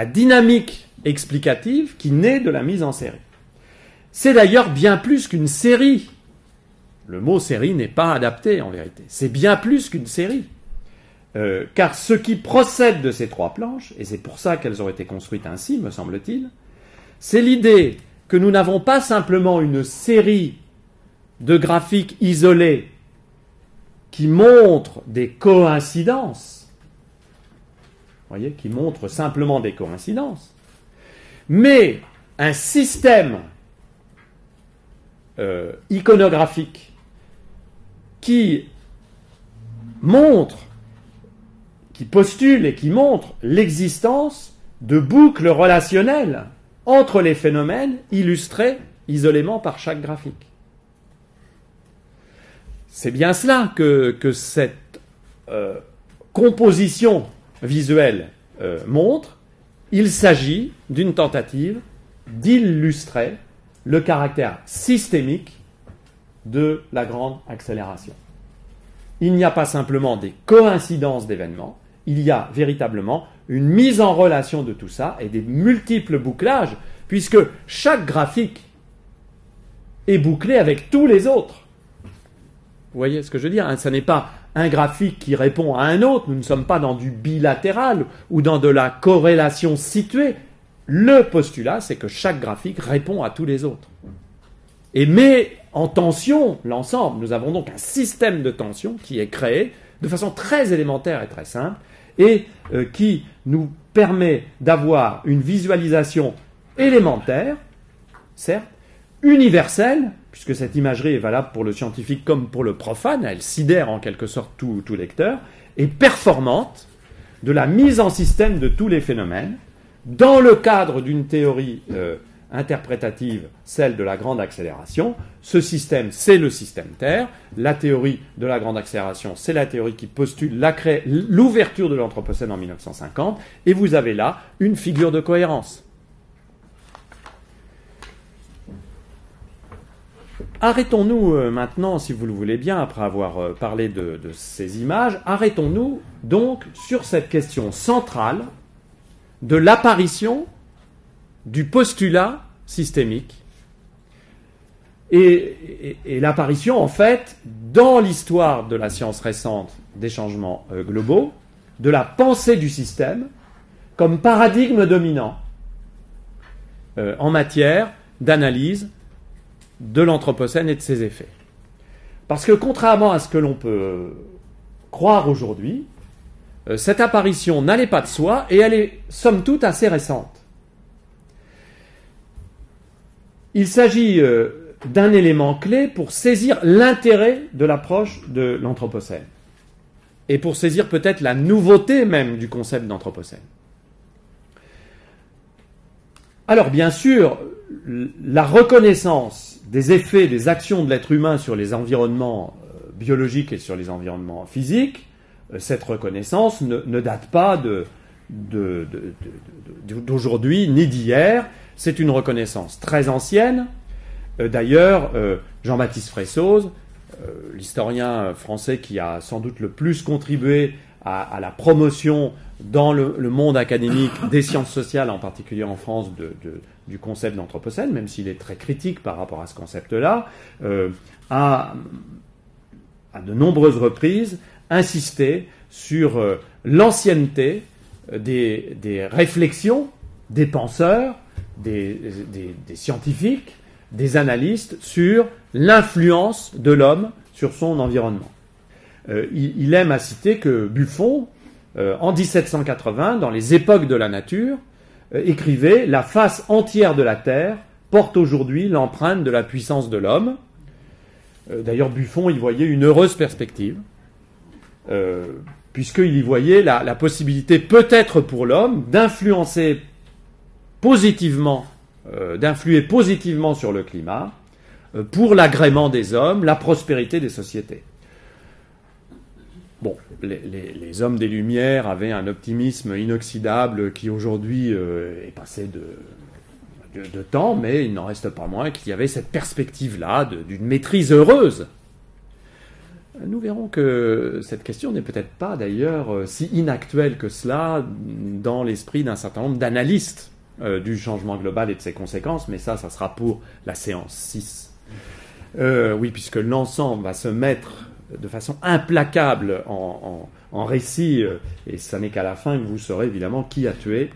dynamique explicative qui naît de la mise en série. C'est d'ailleurs bien plus qu'une série. Le mot série n'est pas adapté en vérité. C'est bien plus qu'une série. Euh, car ce qui procède de ces trois planches, et c'est pour ça qu'elles ont été construites ainsi, me semble-t-il, c'est l'idée que nous n'avons pas simplement une série de graphiques isolés qui montrent des coïncidences, voyez, qui montrent simplement des coïncidences, mais un système euh, iconographique qui montre, qui postule et qui montre l'existence de boucles relationnelles entre les phénomènes illustrés isolément par chaque graphique. C'est bien cela que, cette euh, composition visuelle euh, montre. Il s'agit d'une tentative d'illustrer le caractère systémique de la grande accélération. Il n'y a pas simplement des coïncidences d'événements, il y a véritablement une mise en relation de tout ça et des multiples bouclages, puisque chaque graphique est bouclé avec tous les autres. Vous voyez ce que je veux dire hein, n'est pas un graphique qui répond à un autre, nous ne sommes pas dans du bilatéral ou dans de la corrélation située. Le postulat, c'est que chaque graphique répond à tous les autres. Et met en tension l'ensemble. Nous avons donc un système de tension qui est créé de façon très élémentaire et très simple, et euh, qui nous permet d'avoir une visualisation élémentaire, certes, universelle, puisque cette imagerie est valable pour le scientifique comme pour le profane, elle sidère en quelque sorte tout, lecteur, et performante de la mise en système de tous les phénomènes, dans le cadre d'une théorie euh, interprétative, celle de la grande accélération. Ce système, c'est le système Terre. La théorie de la grande accélération, c'est la théorie qui postule l'ouverture de l'Anthropocène en 1950. Et vous avez là une figure de cohérence. Arrêtons-nous euh, maintenant, si vous le voulez bien, après avoir euh, parlé de, ces images, arrêtons-nous donc sur cette question centrale de l'apparition du postulat systémique et, l'apparition, en fait, dans l'histoire de la science récente des changements euh, globaux, de la pensée du système comme paradigme dominant en matière d'analyse de l'Anthropocène et de ses effets. Parce que contrairement à ce que l'on peut croire aujourd'hui, euh, cette apparition n'allait pas de soi et elle est somme toute assez récente. Il s'agit euh, d'un élément clé pour saisir l'intérêt de l'approche de l'Anthropocène et pour saisir peut-être la nouveauté même du concept d'Anthropocène. Alors bien sûr, la reconnaissance des effets des actions de l'être humain sur les environnements euh, biologiques et sur les environnements physiques, euh, cette reconnaissance ne, date pas d'aujourd'hui ni d'hier. C'est une reconnaissance très ancienne. Euh, d'ailleurs, Jean-Baptiste Fressoz, l'historien français qui a sans doute le plus contribué à, la promotion dans le, monde académique des sciences sociales, en particulier en France, du concept d'anthropocène, même s'il est très critique par rapport à ce concept-là, euh, a, à de nombreuses reprises insisté sur euh, l'ancienneté euh, des, réflexions des penseurs, des, scientifiques, des analystes sur l'influence de l'homme sur son environnement. il, aime à citer que Buffon, en 1780, dans les époques de la nature, écrivait La face entière de la Terre porte aujourd'hui l'empreinte de la puissance de l'homme. Euh, d'ailleurs, Buffon y voyait une heureuse perspective, euh, puisqu'il y voyait la, possibilité peut-être pour l'homme d'influencer positivement, d'influer positivement sur le climat, euh, pour l'agrément des hommes, la prospérité des sociétés. Bon, les, hommes des Lumières avaient un optimisme inoxydable qui aujourd'hui euh, est passé de, temps, mais il n'en reste pas moins qu'il y avait cette perspective-là d'une maîtrise heureuse. Nous verrons que cette question n'est peut-être pas d'ailleurs euh, si inactuelle que cela dans l'esprit d'un certain nombre d'analystes euh, du changement global et de ses conséquences, mais ça, ça sera pour la séance 6. oui, puisque l'ensemble va se mettre de façon implacable en, récit, euh, et ce n'est qu'à la fin que vous saurez évidemment qui a tué,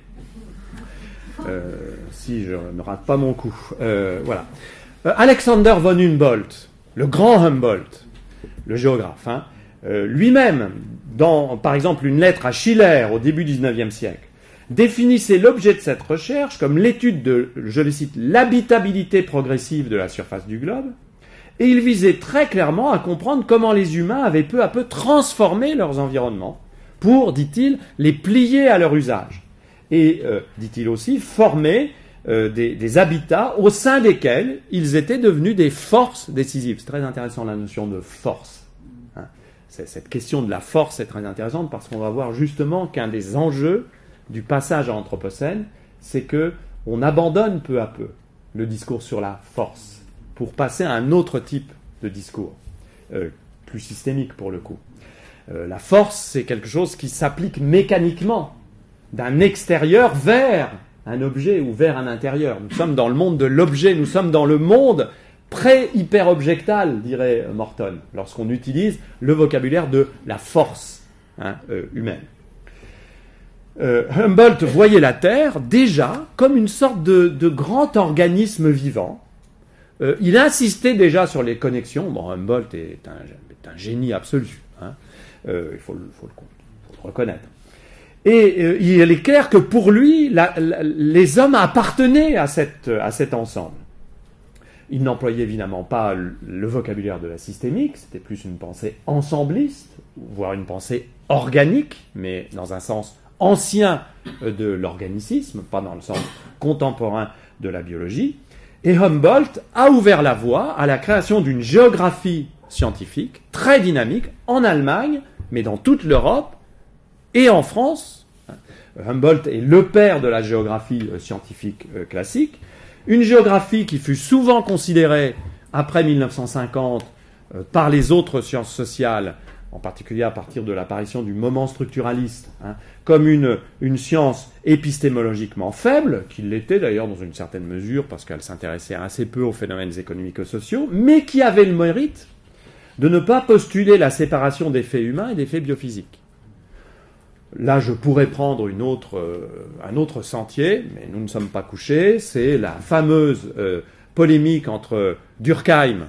euh, si je ne rate pas mon coup. Euh, voilà. Alexander von Humboldt, le grand Humboldt, le géographe, hein, lui-même, dans par exemple une lettre à Schiller au début du XIXe siècle, définissait l'objet de cette recherche comme l'étude de, je le cite, l'habitabilité progressive de la surface du globe, et il visait très clairement à comprendre comment les humains avaient peu à peu transformé leurs environnements pour, dit-il, les plier à leur usage. Et, euh, dit-il aussi, former euh, des, habitats au sein desquels ils étaient devenus des forces décisives. C'est très intéressant la notion de force. Hein. Cette question de la force est très intéressante parce qu'on va voir justement qu'un des enjeux du passage à l'Anthropocène, c'est que on abandonne peu à peu le discours sur la force pour passer à un autre type de discours, euh, plus systémique pour le coup. Euh, la force, c'est quelque chose qui s'applique mécaniquement d'un extérieur vers un objet ou vers un intérieur. Nous sommes dans le monde de l'objet, nous sommes dans le monde pré-hyper-objectal, dirait Morton, lorsqu'on utilise le vocabulaire de la force hein, euh, humaine. Humboldt voyait la Terre déjà comme une sorte de grand organisme vivant euh, il insistait déjà sur les connexions. Bon, Humboldt est un, génie absolu. Hein. Euh, il faut, le, reconnaître. Et euh, il est clair que pour lui, les hommes appartenaient à, cet ensemble. Il n'employait évidemment pas le vocabulaire de la systémique, c'était plus une pensée ensembliste, voire une pensée organique, mais dans un sens ancien de l'organicisme, pas dans le sens contemporain de la biologie. Et Humboldt a ouvert la voie à la création d'une géographie scientifique très dynamique en Allemagne, mais dans toute l'Europe et en France. Humboldt est le père de la géographie euh, scientifique euh, classique, une géographie qui fut souvent considérée après 1950 euh, par les autres sciences sociales en particulier à partir de l'apparition du moment structuraliste, hein, comme une, une science épistémologiquement faible, qui l'était d'ailleurs dans une certaine mesure parce qu'elle s'intéressait assez peu aux phénomènes économico-sociaux, mais qui avait le mérite de ne pas postuler la séparation des faits humains et des faits biophysiques. Là, je pourrais prendre une autre, euh, un autre sentier, mais nous ne sommes pas couchés, c'est la fameuse euh, polémique entre Durkheim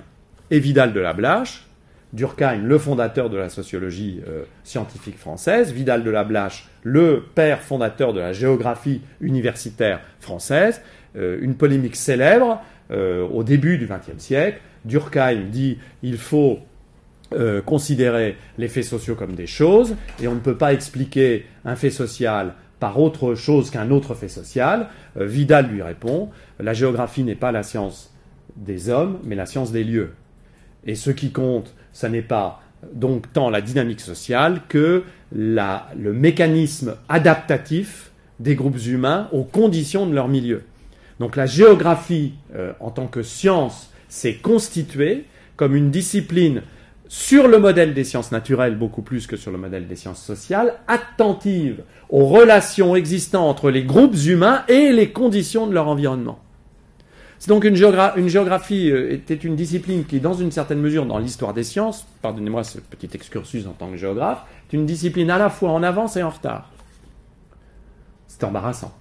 et Vidal de la Blache, Durkheim, le fondateur de la sociologie euh, scientifique française, Vidal de la Blache, le père fondateur de la géographie universitaire française, euh, une polémique célèbre euh, au début du XXe siècle. Durkheim dit il faut considérer les faits sociaux comme des choses et on ne peut pas expliquer un fait social par autre chose qu'un autre fait social. Vidal lui répond la géographie n'est pas la science des hommes, mais la science des lieux. Et ce qui compte, ce n'est pas donc tant la dynamique sociale que le mécanisme adaptatif des groupes humains aux conditions de leur milieu. Donc la géographie, euh, en tant que science, s'est constituée comme une discipline sur le modèle des sciences naturelles beaucoup plus que sur le modèle des sciences sociales, attentive aux relations existantes entre les groupes humains et les conditions de leur environnement. C'est donc une, géographie euh, était une discipline qui, dans une certaine mesure, dans l'histoire des sciences, pardonnez-moi ce petit excursus en tant que géographe, est une discipline à la fois en avance et en retard. C'est embarrassant.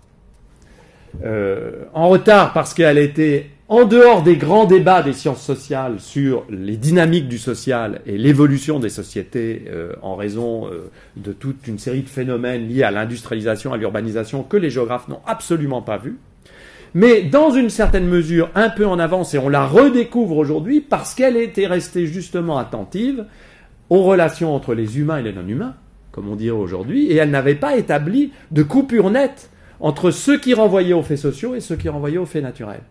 Euh, en retard parce qu'elle était en dehors des grands débats des sciences sociales sur les dynamiques du social et l'évolution des sociétés euh, en raison de toute une série de phénomènes liés à l'industrialisation, à l'urbanisation que les géographes n'ont absolument pas vus mais dans une certaine mesure un peu en avance, et on la redécouvre aujourd'hui parce qu'elle était restée justement attentive aux relations entre les humains et les non-humains, comme on dirait aujourd'hui, et elle n'avait pas établi de coupure nette entre ceux qui renvoyaient aux faits sociaux et ceux qui renvoyaient aux faits naturels.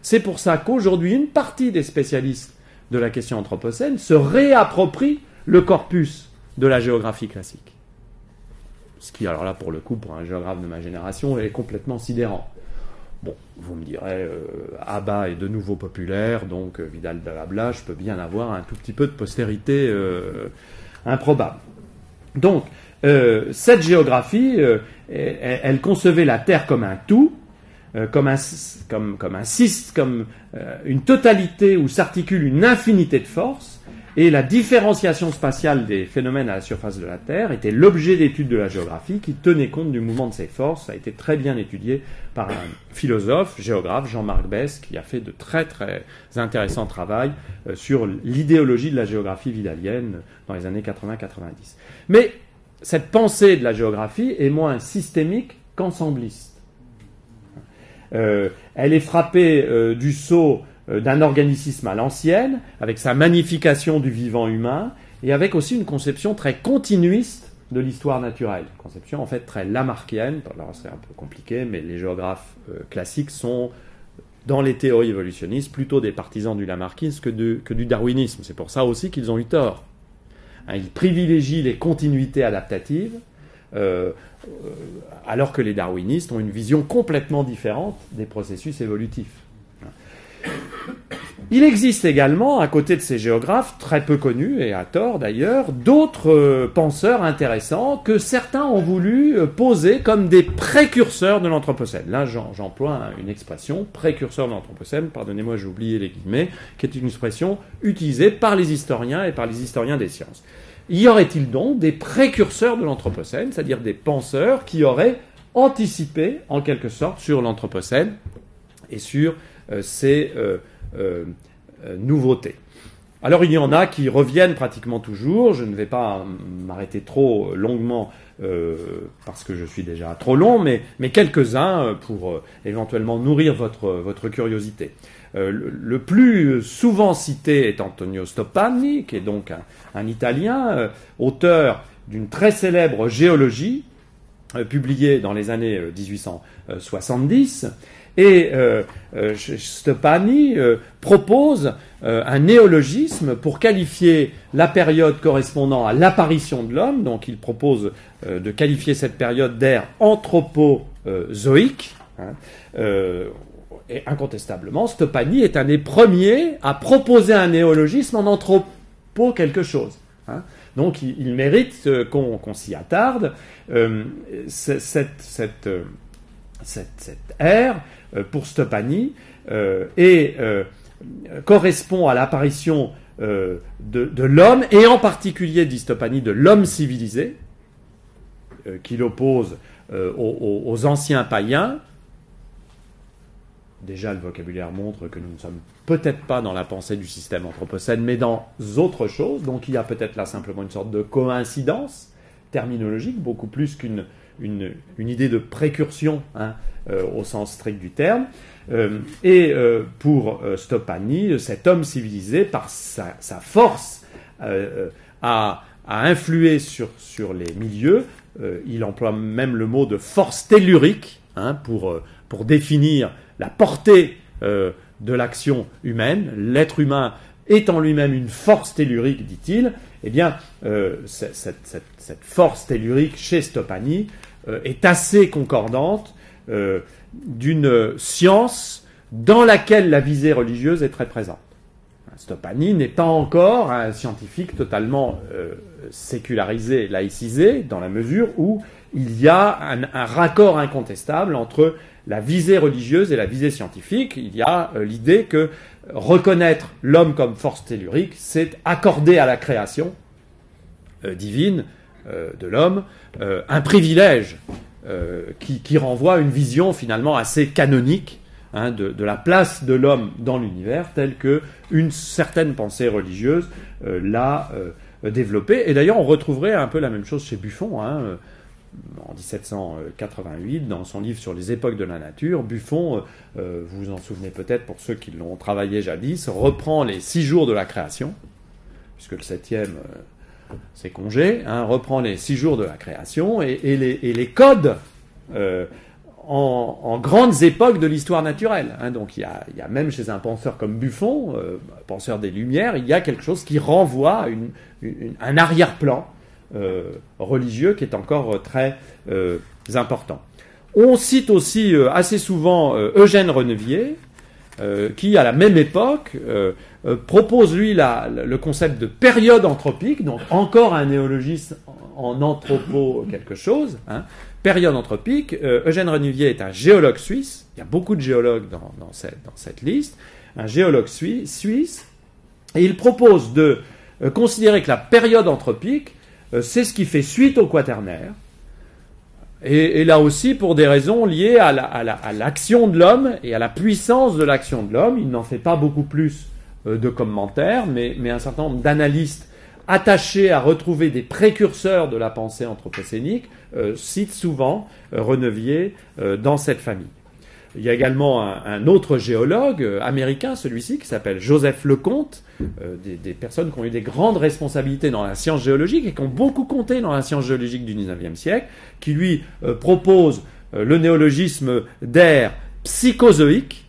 C'est pour ça qu'aujourd'hui, une partie des spécialistes de la question anthropocène se réapproprient le corpus de la géographie classique. Ce qui, alors là, pour le coup, pour un géographe de ma génération, est complètement sidérant. Bon, vous me direz, euh, Abba est de nouveau populaire, donc euh, Vidal de Abla, je peux bien avoir un tout petit peu de postérité euh, improbable. Donc, cette géographie, elle, concevait la Terre comme un tout, comme un, comme, un comme une totalité où s'articule une infinité de forces, et la différenciation spatiale des phénomènes à la surface de la Terre était l'objet d'étude de la géographie qui tenait compte du mouvement de ces forces. Ça a été très bien étudié par un philosophe, géographe, Jean-Marc Bess, qui a fait de très très intéressants travaux euh, sur l'idéologie de la géographie vidalienne dans les années 80-90. Mais cette pensée de la géographie est moins systémique qu'ensembliste. Euh, elle est frappée euh, du euh, d'un organicisme à l'ancienne, avec sa magnification du vivant humain, et avec aussi une conception très continuiste de l'histoire naturelle. Conception en fait très lamarckienne, alors c'est un peu compliqué, mais les géographes euh, classiques sont, dans les théories évolutionnistes, plutôt des partisans du lamarckisme que, que du darwinisme. C'est pour ça aussi qu'ils ont eu tort. Hein, ils privilégient les continuités adaptatives, euh, alors que les darwinistes ont une vision complètement différente des processus évolutifs. Il existe également, à côté de ces géographes, très peu connus, et à tort d'ailleurs, d'autres euh, penseurs intéressants que certains ont voulu euh, poser comme des précurseurs de l'Anthropocène. Là, j'emploie une expression, précurseur de l'Anthropocène, pardonnez-moi, j'ai oublié les guillemets, qui est une expression utilisée par les historiens et par les historiens des sciences. Y aurait-il donc des précurseurs de l'Anthropocène, c'est-à-dire des penseurs qui auraient anticipé, en quelque sorte, sur l'Anthropocène et sur euh, ces euh, nouveautés. Alors il y en a qui reviennent pratiquement toujours, je ne vais pas m'arrêter trop longuement parce que je suis déjà trop long, mais, quelques-uns pour éventuellement nourrir votre, votre curiosité. le, plus souvent cité est Antonio Stoppani, qui est donc un, Italien, auteur d'une très célèbre géologie, publiée dans les années 1870, et euh, euh Stepani euh, propose un néologisme pour qualifier la période correspondant à l'apparition de l'homme. Donc il propose de qualifier cette période d'ère anthropozoïque. Hein, et incontestablement, Stepani est un des premiers à proposer un néologisme en anthropo quelque chose. Hein. Donc il, mérite qu'on s'y attarde. cette, cette, ère euh, pour Stopani euh, et euh, correspond à l'apparition de, l'homme, et en particulier, dit Stopani, de l'homme civilisé, qu'il oppose aux, anciens païens. Déjà, le vocabulaire montre que nous ne sommes peut-être pas dans la pensée du système anthropocène, mais dans autre chose. Donc il y a peut-être là simplement une sorte de coïncidence terminologique, beaucoup plus qu'une une, idée de précursion hein, euh, au sens strict du terme. Euh, et euh, pour Stopani, cet homme civilisé, par sa, force à, influer sur, les milieux, il emploie même le mot de force tellurique hein, pour définir la portée de l'action humaine. L'être humain est en lui-même une force tellurique, dit-il. Eh bien, cette, cette, force tellurique chez Stopani est assez concordante euh, d'une science dans laquelle la visée religieuse est très présente. Stopani n'est pas encore un scientifique totalement euh, sécularisé, laïcisé, dans la mesure où il y a un, raccord incontestable entre la visée religieuse et la visée scientifique. Il y a euh, l'idée que reconnaître l'homme comme force tellurique, c'est accorder à la création divine de l'homme un privilège euh, qui, renvoie à une vision finalement assez canonique hein, de, la place de l'homme dans l'univers, telle que une certaine pensée religieuse euh, l'a euh, développée. Et d'ailleurs, on retrouverait un peu la même chose chez Buffon. Hein, en 1788, dans son livre sur les époques de la nature, Buffon, vous vous en souvenez peut-être pour ceux qui l'ont travaillé jadis, reprend les six jours de la création, puisque le septième ses congés, hein, reprend les six jours de la création et, les, codes, euh, en, grandes époques de l'histoire naturelle. Hein. donc il y, a, même chez un penseur comme Buffon, euh, penseur des Lumières, il y a quelque chose qui renvoie à un arrière-plan euh, religieux qui est encore très euh, important. On cite aussi assez souvent Eugène Renevier, qui à la même époque propose lui le concept de période anthropique, donc encore un néologisme en anthropo quelque chose. Hein période anthropique. Euh, Eugène Renuvier est un géologue suisse. Il y a beaucoup de géologues dans, cette, liste. Un géologue suisse. Et il propose de euh, considérer que la période anthropique, euh, c'est ce qui fait suite au quaternaire. Et, là aussi, pour des raisons liées à l'action de l'homme et à la puissance de l'action de l'homme, il n'en fait pas beaucoup plus de commentaires, mais, un certain nombre d'analystes attachés à retrouver des précurseurs de la pensée anthropocénique, euh, cite souvent euh, Renevier euh, dans cette famille. Il y a également un, autre géologue américain, celui-ci, qui s'appelle Joseph Lecomte, des, personnes qui ont eu des grandes responsabilités dans la science géologique et qui ont beaucoup compté dans la science géologique du XIXe siècle, qui lui propose le néologisme d'ère psychozoïque,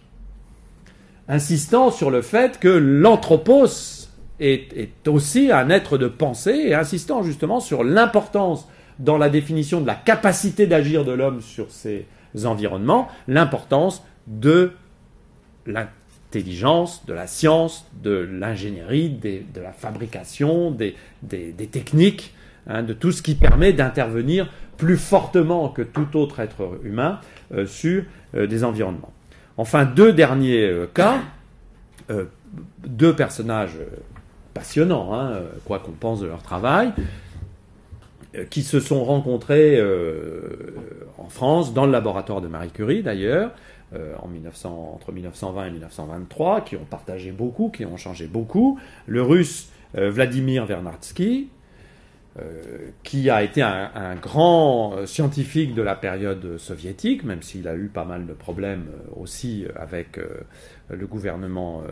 insistant sur le fait que l'anthropos est, aussi un être de pensée et insistant justement sur l'importance dans la définition de la capacité d'agir de l'homme sur ces environnements, l'importance de de la science, de l'ingénierie, de la fabrication, des, techniques, hein, de tout ce qui permet d'intervenir plus fortement que tout autre être humain euh, sur euh, des environnements. Enfin, deux derniers euh, cas, deux personnages passionnants, hein, quoi qu'on pense de leur travail, qui se sont rencontrés en France, dans le laboratoire de Marie Curie d'ailleurs, euh, en 1900, entre 1920 et 1923, qui ont partagé beaucoup, qui ont changé beaucoup. Le russe Vladimir Vernadsky, qui a été un, un, grand scientifique de la période soviétique, même s'il a eu pas mal de problèmes aussi avec le gouvernement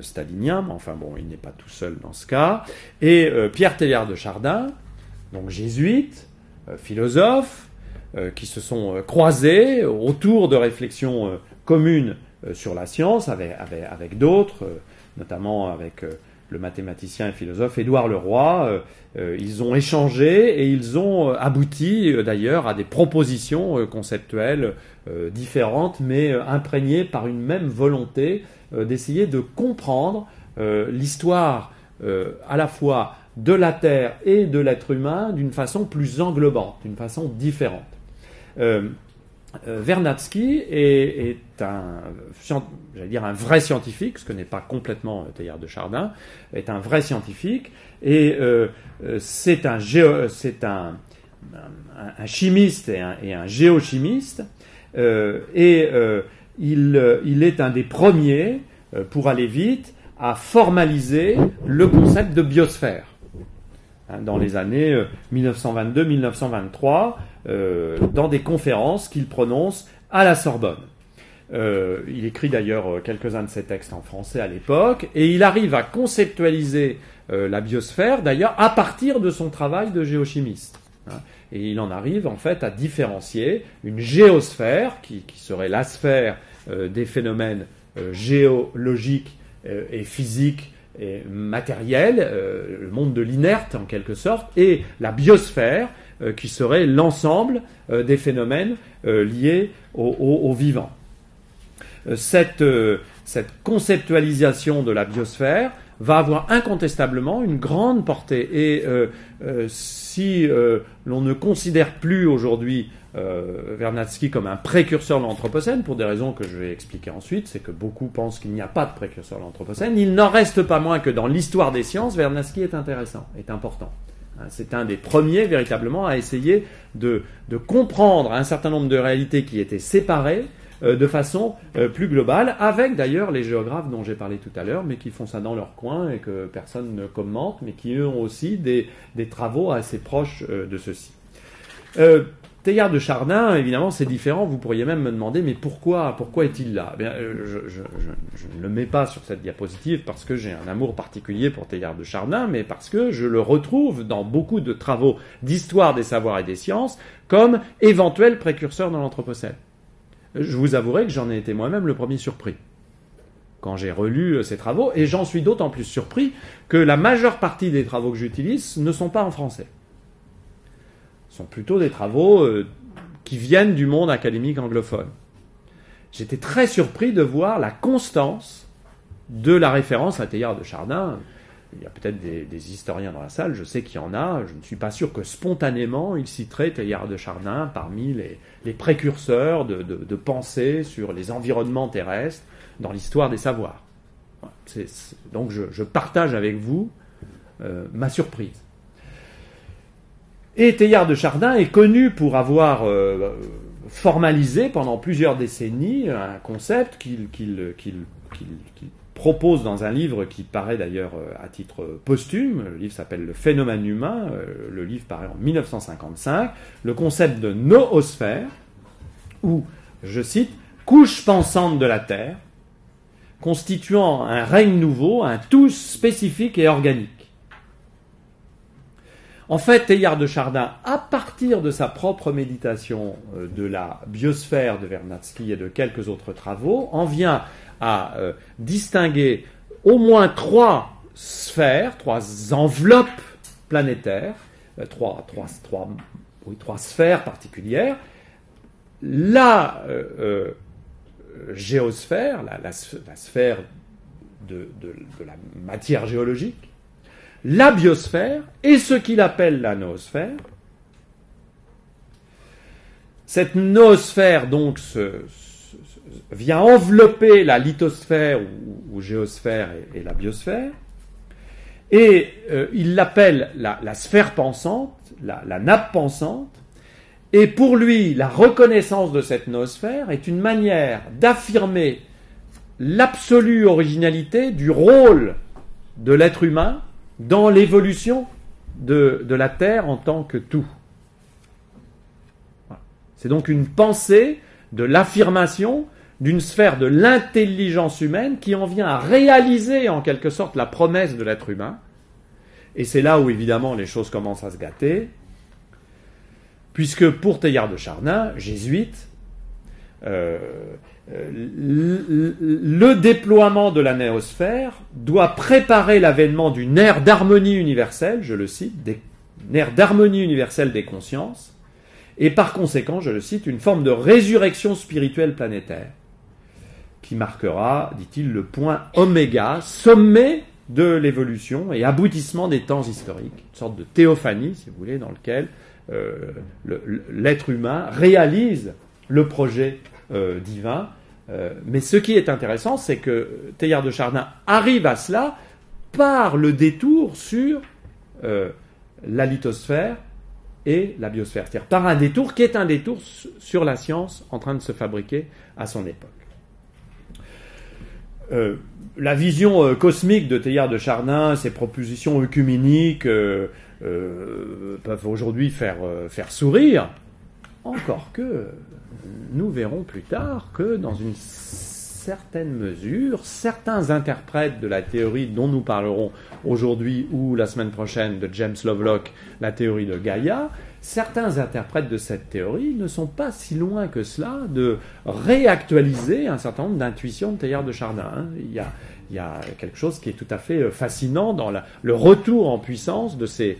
stalinien, mais enfin bon, il n'est pas tout seul dans ce cas. Et Pierre Teilhard de Chardin, donc jésuites, euh, philosophes, euh, qui se sont euh, croisés autour de réflexions communes sur la science avec, d'autres, notamment avec le mathématicien et philosophe Édouard Leroy. ils ont échangé et ils ont abouti d'ailleurs à des propositions conceptuelles différentes, mais imprégnées par une même volonté d'essayer de comprendre l'histoire à la fois de la Terre et de l'être humain d'une façon plus englobante, d'une façon différente. Euh, euh Vernadsky est, un, j'allais dire un vrai scientifique, ce que n'est pas complètement euh, Teilhard de Chardin, est un vrai scientifique et c'est un, c'est un, chimiste et un, et un géochimiste et il, il, est un des premiers, pour aller vite, à formaliser le concept de biosphère. Hein, dans les années 1922-1923, euh, euh, dans des conférences qu'il prononce à la Sorbonne. Euh, il écrit d'ailleurs quelques-uns de ses textes en français à l'époque, et il arrive à conceptualiser la biosphère, d'ailleurs, à partir de son travail de géochimiste. Hein. et il en arrive en fait à différencier une géosphère, qui, serait la sphère des phénomènes géologiques et physiques et matériel, euh, le monde de l'inerte en quelque sorte, et la biosphère, euh, qui serait l'ensemble euh, des phénomènes liés au, vivant. Cette, conceptualisation de la biosphère va avoir incontestablement une grande portée. Et si l'on ne considère plus aujourd'hui euh, comme un précurseur de l'Anthropocène, pour des raisons que je vais expliquer ensuite, c'est que beaucoup pensent qu'il n'y a pas de précurseur de l'Anthropocène. Il n'en reste pas moins que dans l'histoire des sciences, Vernadsky est intéressant, est important. Hein, c'est un des premiers véritablement à essayer de, comprendre un certain nombre de réalités qui étaient séparées euh, de façon euh, plus globale, avec d'ailleurs les géographes dont j'ai parlé tout à l'heure, mais qui font ça dans leur coin et que personne ne commente, mais qui ont aussi des, des travaux assez proches de ceci. Teilhard de Chardin, évidemment, c'est différent. Vous pourriez même me demander, mais pourquoi, pourquoi est-il là? Eh euh, je, ne le mets pas sur cette diapositive parce que j'ai un amour particulier pour Teilhard de Chardin, mais parce que je le retrouve dans beaucoup de travaux d'histoire des savoirs et des sciences comme éventuel précurseur dans l'Anthropocène. je vous avouerai que j'en ai été moi-même le premier surpris quand j'ai relu ces travaux, et j'en suis d'autant plus surpris que la majeure partie des travaux que j'utilise ne sont pas en français. Sont plutôt des travaux qui viennent du monde académique anglophone. J'étais très surpris de voir la constance de la référence à Teilhard de Chardin. Il y a peut-être des, historiens dans la salle, je sais qu'il y en a, je ne suis pas sûr que spontanément ils citeraient Teilhard de Chardin parmi les, précurseurs de, de, pensée sur les environnements terrestres dans l'histoire des savoirs. donc je, partage avec vous euh, ma surprise. Et Teilhard de Chardin est connu pour avoir euh, formalisé pendant plusieurs décennies un concept qu'il propose dans un livre qui paraît d'ailleurs euh, à titre posthume. Le livre s'appelle Le phénomène humain. Euh, le livre paraît en 1955. Le concept de noosphère, où, je cite, couche pensante de la Terre, constituant un règne nouveau, un tout spécifique et organique. En fait, Teilhard de Chardin, à partir de sa propre méditation euh, de la biosphère de Vernadsky et de quelques autres travaux, en vient à euh, distinguer au moins trois sphères, trois enveloppes planétaires, euh, trois, sphères particulières. La géosphère, la, sphère de la matière géologique, la biosphère et ce qu'il appelle la noosphère. Cette noosphère, donc, vient envelopper la lithosphère ou, géosphère et, la biosphère. Et euh, il l'appelle la, sphère pensante, la, la, nappe pensante. Et pour lui, la reconnaissance de cette noosphère est une manière d'affirmer l'absolue originalité du rôle de l'être humain dans l'évolution de, la Terre en tant que tout. C'est donc une pensée de l'affirmation d'une sphère de l'intelligence humaine qui en vient à réaliser en quelque sorte la promesse de l'être humain. Et c'est là où évidemment les choses commencent à se gâter, puisque pour Teilhard de Chardin, jésuite, euh, le déploiement de la néosphère doit préparer l'avènement d'une ère d'harmonie universelle, je le cite, une ère d'harmonie universelle des consciences, et par conséquent, je le cite, une forme de résurrection spirituelle planétaire, qui marquera, dit-il, le point oméga, sommet de l'évolution et aboutissement des temps historiques, une sorte de théophanie, si vous voulez, dans lequel euh, l'être humain réalise le projet euh, divin. Euh, mais ce qui est intéressant, c'est que Teilhard de Chardin arrive à cela par le détour sur euh, la lithosphère et la biosphère. C'est-à-dire par un détour qui est un détour sur la science en train de se fabriquer à son époque. la vision cosmique de Teilhard de Chardin, ses propositions œcuméniques peuvent aujourd'hui faire sourire, encore que nous verrons plus tard que dans une certaine mesure, certains interprètes de la théorie dont nous parlerons aujourd'hui ou la semaine prochaine de James Lovelock, la théorie de Gaïa, certains interprètes de cette théorie ne sont pas si loin que cela de réactualiser un certain nombre d'intuitions de Teilhard de Chardin. Hein. Il, y a, quelque chose qui est tout à fait euh, fascinant dans le retour en puissance de ces,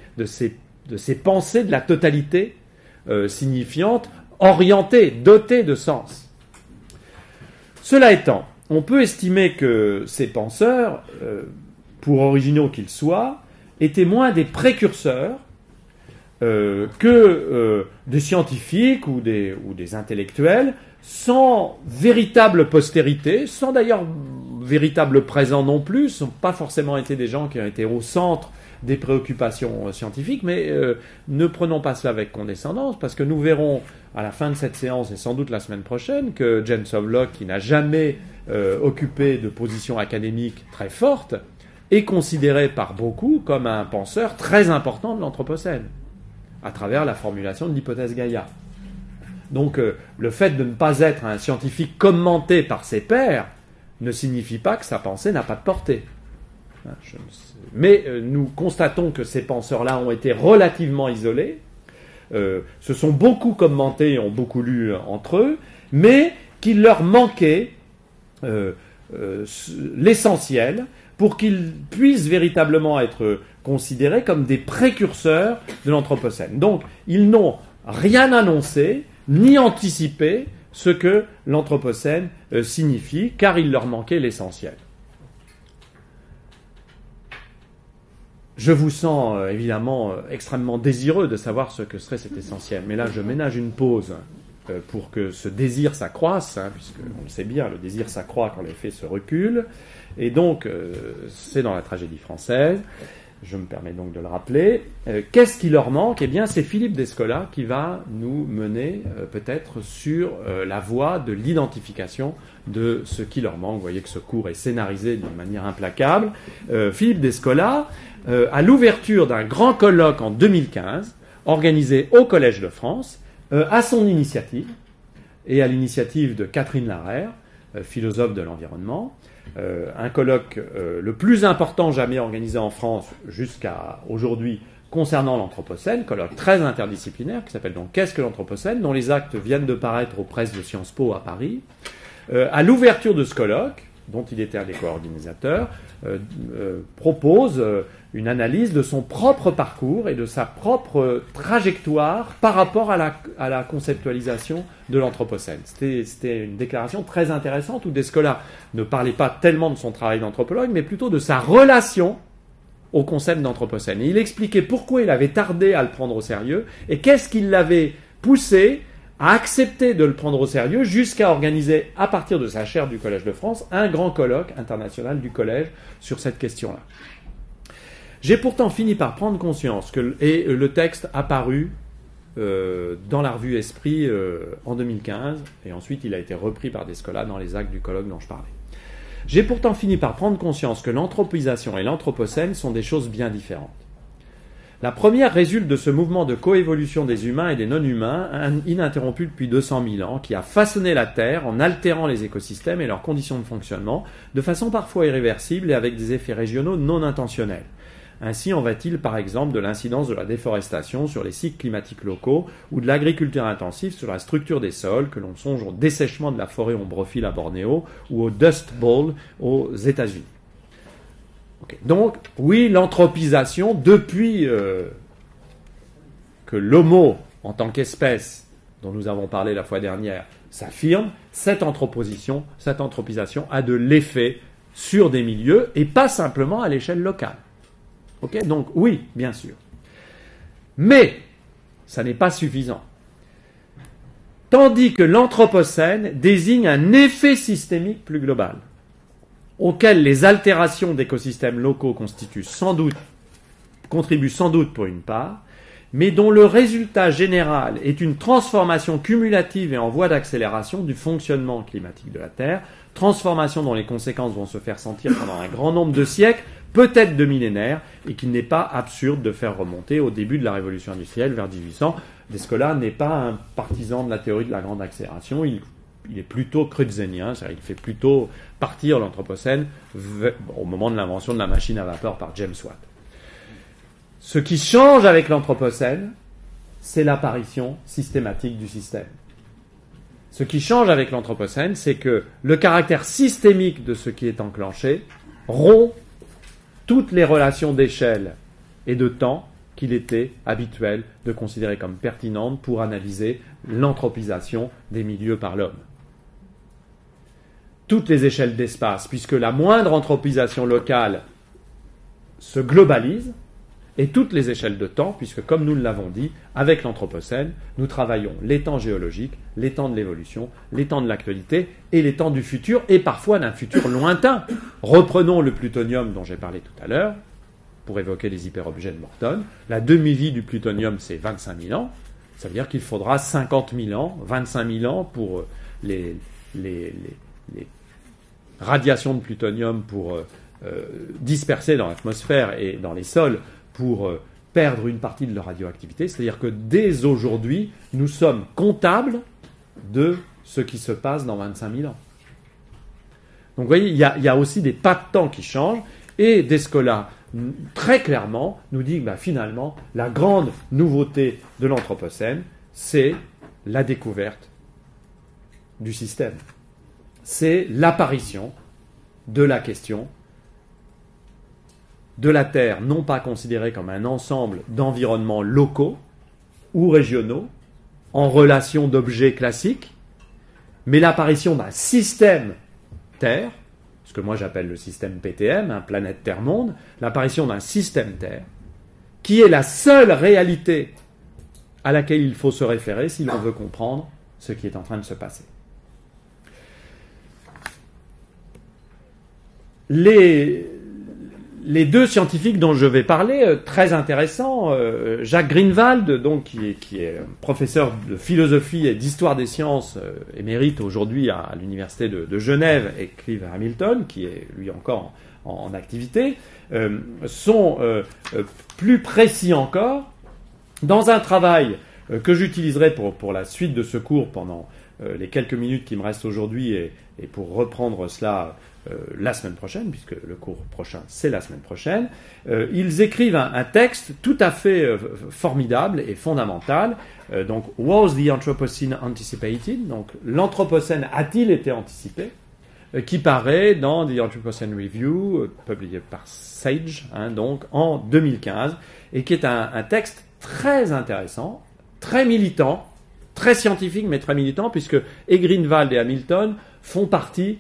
pensées de la totalité euh, signifiante orienté, doté de sens. Cela étant, on peut estimer que ces penseurs, euh, pour originaux qu'ils soient, étaient moins des précurseurs euh, que euh, des scientifiques ou des, ou des intellectuels, sans véritable postérité, sans d'ailleurs véritable présent non plus, ce n'ont pas forcément été des gens qui ont été au centre des préoccupations scientifiques, mais ne prenons pas cela avec condescendance, parce que nous verrons à la fin de cette séance et sans doute la semaine prochaine que James Lovelock, qui n'a jamais euh, occupé de position académique très forte, est considéré par beaucoup comme un penseur très important de l'Anthropocène, à travers la formulation de l'hypothèse Gaïa. Donc euh, le fait de ne pas être un scientifique commenté par ses pairs ne signifie pas que sa pensée n'a pas de portée. Hein, mais euh, nous constatons que ces penseurs-là ont été relativement isolés, euh, se sont beaucoup commentés et ont beaucoup lu entre eux, mais qu'il leur manquait l'essentiel pour qu'ils puissent véritablement être considérés comme des précurseurs de l'Anthropocène. Donc, ils n'ont rien annoncé, ni anticipé ce que l'Anthropocène euh, signifie, car il leur manquait l'essentiel. Je vous sens euh, évidemment euh, extrêmement désireux de savoir ce que serait cet essentiel, mais là je ménage une pause pour que ce désir s'accroisse, hein, puisque on le sait bien, le désir s'accroît quand les faits se reculent, et donc c'est dans la tragédie française. Je me permets donc de le rappeler. Euh, qu'est-ce qui leur manque? Eh bien, c'est Philippe Descola qui va nous mener euh, peut-être sur euh, la voie de l'identification de ce qui leur manque. Vous voyez que ce cours est scénarisé d'une manière implacable. Philippe Descola, à l'ouverture d'un grand colloque en 2015, organisé au Collège de France, à son initiative, et à l'initiative de Catherine Larère, philosophe de l'environnement, euh, un colloque euh, le plus important jamais organisé en France jusqu'à aujourd'hui concernant l'Anthropocène, colloque très interdisciplinaire qui s'appelle donc Qu'est-ce que l'Anthropocène dont les actes viennent de paraître aux presses de Sciences Po à Paris. Euh, à l'ouverture de ce colloque, dont il était un des co-organisateurs, propose une analyse de son propre parcours et de sa propre trajectoire par rapport à la, conceptualisation de l'Anthropocène. C'était une déclaration très intéressante où Descola ne parlait pas tellement de son travail d'anthropologue, mais plutôt de sa relation au concept d'Anthropocène. Il expliquait pourquoi il avait tardé à le prendre au sérieux et qu'est-ce qui l'avait poussé à accepter de le prendre au sérieux jusqu'à organiser, à partir de sa chaire du Collège de France, un grand colloque international du Collège sur cette question-là. J'ai pourtant fini par prendre conscience que, et le texte apparu euh, dans la revue Esprit euh, en 2015, et ensuite il a été repris par Descola dans les actes du colloque dont je parlais. J'ai pourtant fini par prendre conscience que l'anthropisation et l'anthropocène sont des choses bien différentes. La première résulte de ce mouvement de coévolution des humains et des non-humains, ininterrompu depuis 200 000 ans, qui a façonné la Terre en altérant les écosystèmes et leurs conditions de fonctionnement, de façon parfois irréversible et avec des effets régionaux non intentionnels. Ainsi en va-t-il par exemple de l'incidence de la déforestation sur les cycles climatiques locaux ou de l'agriculture intensive sur la structure des sols, que l'on songe au dessèchement de la forêt ombrophile à Bornéo ou au Dust Bowl aux États-Unis. Donc, oui, l'anthropisation, depuis euh, que l'homo, en tant qu'espèce, dont nous avons parlé la fois dernière, s'affirme, cette cette anthropisation a de l'effet sur des milieux et pas simplement à l'échelle locale. Donc oui, bien sûr. Mais ça n'est pas suffisant. Tandis que l'Anthropocène désigne un effet systémique plus global, auquel les altérations d'écosystèmes locaux constituent sans doute, contribuent sans doute pour une part, mais dont le résultat général est une transformation cumulative et en voie d'accélération du fonctionnement climatique de la Terre, transformation dont les conséquences vont se faire sentir pendant un grand nombre de siècles, peut-être de millénaires, et qu'il n'est pas absurde de faire remonter au début de la révolution industrielle vers 1800. Descola n'est pas un partisan de la théorie de la grande accélération, il, est plutôt crutzénien, c'est-à-dire il fait plutôt partir l'Anthropocène au moment de l'invention de la machine à vapeur par James Watt. Ce qui change avec l'Anthropocène, c'est l'apparition systématique du système. Ce qui change avec l'Anthropocène, c'est que le caractère systémique de ce qui est enclenché rompt toutes les relations d'échelle et de temps qu'il était habituel de considérer comme pertinentes pour analyser l'anthropisation des milieux par l'homme. Toutes les échelles d'espace, puisque la moindre anthropisation locale se globalise, et toutes les échelles de temps, puisque comme nous l'avons dit, avec l'Anthropocène, nous travaillons les temps géologiques, les temps de l'évolution, les temps de l'actualité et les temps du futur, et parfois d'un futur lointain. Reprenons le plutonium dont j'ai parlé tout à l'heure, pour évoquer les hyperobjets de Morton. La demi-vie du plutonium, c'est 25 000 ans. Ça veut dire qu'il faudra 50 000 ans, 25 000 ans pour euh, les, radiations de plutonium pour euh, euh, disperser dans l'atmosphère et dans les sols pour euh, perdre une partie de leur radioactivité. C'est-à-dire que dès aujourd'hui, nous sommes comptables de ce qui se passe dans 25 000 ans. Donc vous voyez, il y, a, aussi des pas de temps qui changent, et Descola, très clairement, nous dit que bah, finalement, la grande nouveauté de l'Anthropocène, c'est la découverte du système. c'est l'apparition de la question de la Terre, non pas considérée comme un ensemble d'environnements locaux ou régionaux, en relation d'objets classiques, mais l'apparition d'un système Terre, ce que moi j'appelle le système PTM, un planète Terre-Monde, l'apparition d'un système Terre, qui est la seule réalité à laquelle il faut se référer si l'on veut comprendre ce qui est en train de se passer. Les, les deux scientifiques dont je vais parler, euh, très intéressants, euh, Jacques Greenwald, donc, qui, est, professeur de philosophie et d'histoire des sciences, euh, émérite aujourd'hui à, l'université de, Genève, et Clive Hamilton, qui est lui encore en, activité, sont plus précis encore dans un travail que j'utiliserai pour, la suite de ce cours pendant les quelques minutes qui me restent aujourd'hui et, pour reprendre cela euh, la semaine prochaine, puisque le cours prochain, c'est la semaine prochaine. Euh, ils écrivent un, texte tout à fait euh, formidable et fondamental. donc, Was the Anthropocene anticipated? Donc, l'Anthropocène a-t-il été anticipé? Qui paraît dans The Anthropocene Review, publié par Sage, hein, donc en 2015, et qui est un, texte très intéressant, très militant, très scientifique, mais très militant, puisque et Greenwald et Hamilton font partie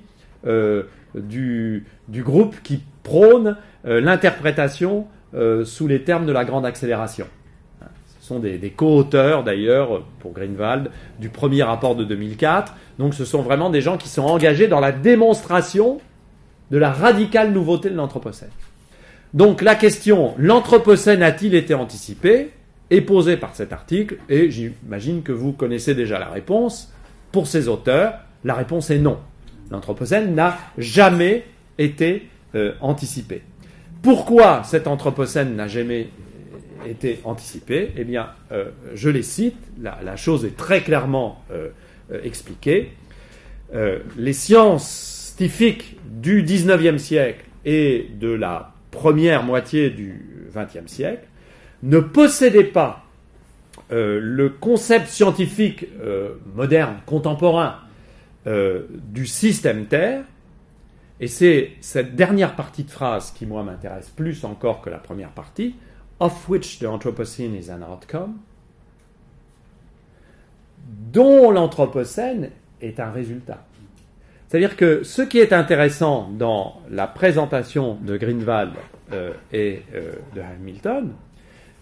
du, groupe qui prône euh, l'interprétation euh, sous les termes de la grande accélération. Ce sont des, co-auteurs d'ailleurs, pour Greenwald, du premier rapport de 2004. Donc ce sont vraiment des gens qui sont engagés dans la démonstration de la radicale nouveauté de l'Anthropocène. Donc la question, l'Anthropocène a-t-il été anticipé est posée par cet article, et j'imagine que vous connaissez déjà la réponse. Pour ces auteurs, la réponse est non. L'Anthropocène n'a jamais été euh, anticipé. Pourquoi cet Anthropocène n'a jamais été anticipé? Eh bien, euh, je les cite, la, chose est très clairement euh, expliquée. les scientifiques du 19e siècle et de la première moitié du 20e siècle ne possédaient pas le concept scientifique moderne, contemporain, euh, du système Terre, et c'est cette dernière partie de phrase qui, moi, m'intéresse plus encore que la première partie, of which the Anthropocene is an outcome, dont l'Anthropocène est un résultat. C'est-à-dire que ce qui est intéressant dans la présentation de Greenwald euh, et euh, de Hamilton,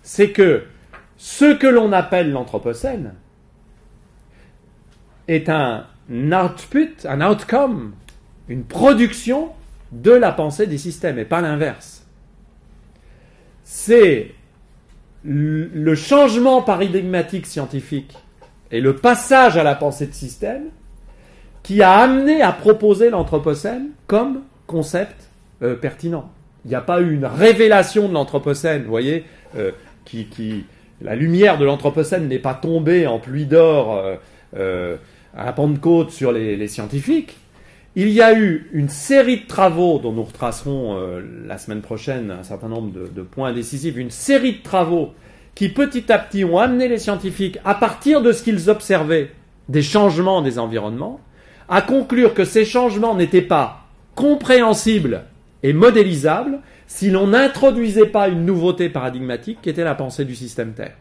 c'est que ce que l'on appelle l'Anthropocène est un un output, un outcome, une production de la pensée des systèmes et pas l'inverse. C'est le changement paradigmatique scientifique et le passage à la pensée de système qui a amené à proposer l'Anthropocène comme concept euh, pertinent. Il n'y a pas eu une révélation de l'Anthropocène, vous voyez, euh, qui, la lumière de l'Anthropocène n'est pas tombée en pluie d'or euh, à Pentecôte sur les, scientifiques, il y a eu une série de travaux dont nous retracerons euh, la semaine prochaine un certain nombre de, points décisifs, une série de travaux qui petit à petit ont amené les scientifiques, à partir de ce qu'ils observaient des changements des environnements, à conclure que ces changements n'étaient pas compréhensibles et modélisables si l'on n'introduisait pas une nouveauté paradigmatique qui était la pensée du système Terre.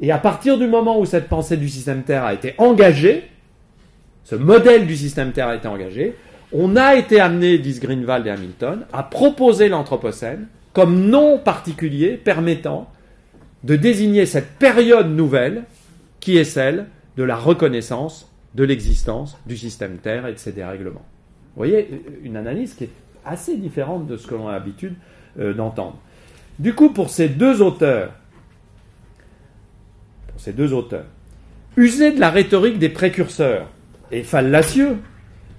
Et à partir du moment où cette pensée du système Terre a été engagée, ce modèle du système Terre a été engagé, on a été amené, disent Greenwald et Hamilton, à proposer l'Anthropocène comme nom particulier permettant de désigner cette période nouvelle qui est celle de la reconnaissance de l'existence du système Terre et de ses dérèglements. Vous voyez, une analyse qui est assez différente de ce que l'on a l'habitude euh, d'entendre. Du coup, pour ces deux auteurs, ces deux auteurs, user de la rhétorique des précurseurs est fallacieux,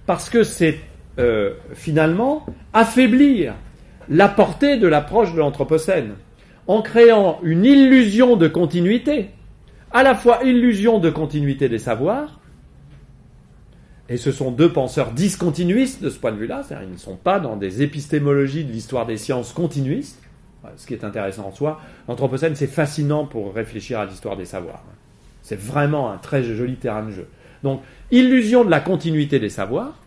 parce que c'est euh, finalement affaiblir la portée de l'approche de l'Anthropocène, en créant une illusion de continuité, à la fois illusion de continuité des savoirs, et ce sont deux penseurs discontinuistes de ce point de vue-là, ils ne sont pas dans des épistémologies de l'histoire des sciences continuistes, ce qui est intéressant en soi. L'Anthropocène, c'est fascinant pour réfléchir à l'histoire des savoirs. C'est vraiment un très joli terrain de jeu. Donc, illusion de la continuité des savoirs,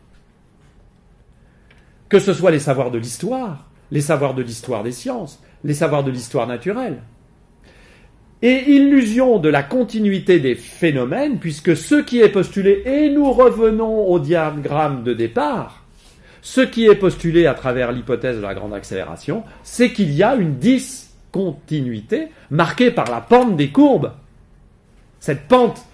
que ce soit les savoirs de l'histoire, les savoirs de l'histoire des sciences, les savoirs de l'histoire naturelle, et illusion de la continuité des phénomènes, puisque ce qui est postulé, et nous revenons au diagramme de départ, ce qui est postulé à travers l'hypothèse de la grande accélération, c'est qu'il y a une discontinuité marquée par la pente des courbes. Cette pente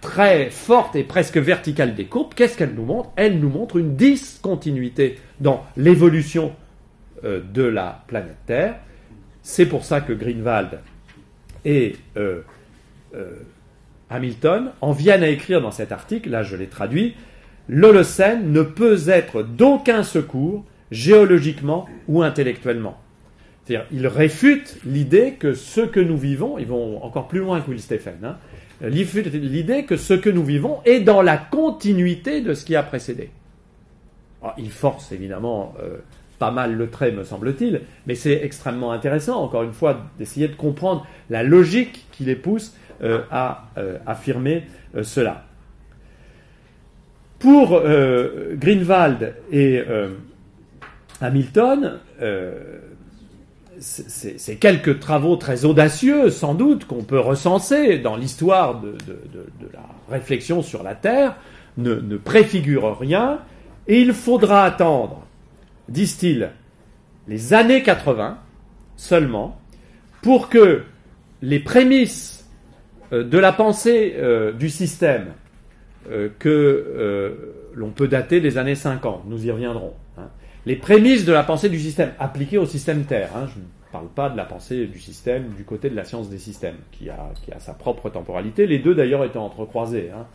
très forte et presque verticale des courbes, qu'est-ce qu'elle nous montre? Elle nous montre une discontinuité dans l'évolution euh, de la planète Terre. C'est pour ça que Greenwald et euh, euh, Hamilton en viennent à écrire dans cet article, là je l'ai traduit, l'Holocène ne peut être d'aucun secours géologiquement ou intellectuellement. C'est-à-dire, ils réfutent l'idée que ce que nous vivons, ils vont encore plus loin que Will Stephen, hein, l'idée que ce que nous vivons est dans la continuité de ce qui a précédé. Alors, ils forcent évidemment euh, pas mal le trait, me semble-t-il, mais c'est extrêmement intéressant, encore une fois, d'essayer de comprendre la logique qui les pousse euh, à euh, affirmer cela. Pour Greenwald et Hamilton, ces quelques travaux très audacieux, sans doute, qu'on peut recenser dans l'histoire de, la réflexion sur la Terre, ne, ne préfigurent rien, et il faudra attendre disent-ils, les années 80 seulement, pour que les prémices euh, de la pensée euh, du système euh, que l'on peut dater des années 50, nous y reviendrons, hein, les prémices de la pensée du système appliquées au système Terre, hein, je ne parle pas de la pensée du système du côté de la science des systèmes, qui a, qui a sa propre temporalité, les deux d'ailleurs étant entrecroisés, hein,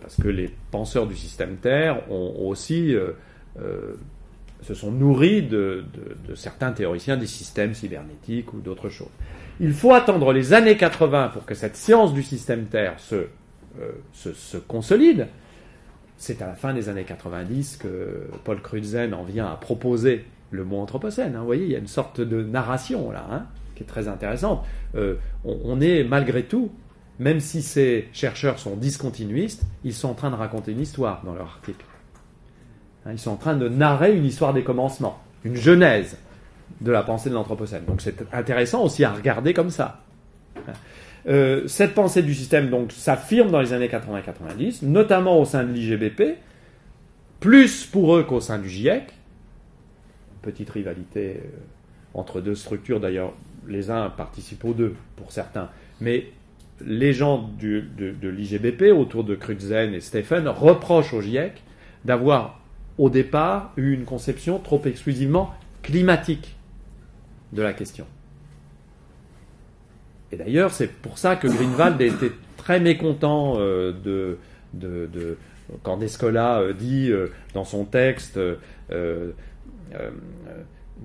parce que les penseurs du système Terre ont, aussi se sont nourris de, certains théoriciens des systèmes cybernétiques ou d'autres choses. Il faut attendre les années 80 pour que cette science du système Terre se, euh, se, consolide. C'est à la fin des années 90 que Paul Crutzen en vient à proposer le mot anthropocène. Hein. Vous voyez, il y a une sorte de narration là, hein, qui est très intéressante. Euh, on, est malgré tout, même si ces chercheurs sont discontinuistes, ils sont en train de raconter une histoire dans leur article. Hein, ils sont en train de narrer une histoire des commencements, une genèse de la pensée de l'Anthropocène. Donc c'est intéressant aussi à regarder comme ça. Euh, cette pensée du système donc s'affirme dans les années 80-90, notamment au sein de l'IGBP, plus pour eux qu'au sein du GIEC. Petite rivalité euh, entre deux structures, d'ailleurs, les uns participent aux deux pour certains, mais les gens de, de l'IGBP, autour de Crutzen et Stephen, reprochent au GIEC d'avoir au départ, eu une conception trop exclusivement climatique de la question. Et d'ailleurs, c'est pour ça que Greenwald était très mécontent euh, de, quand Descola euh, dit euh, dans son texte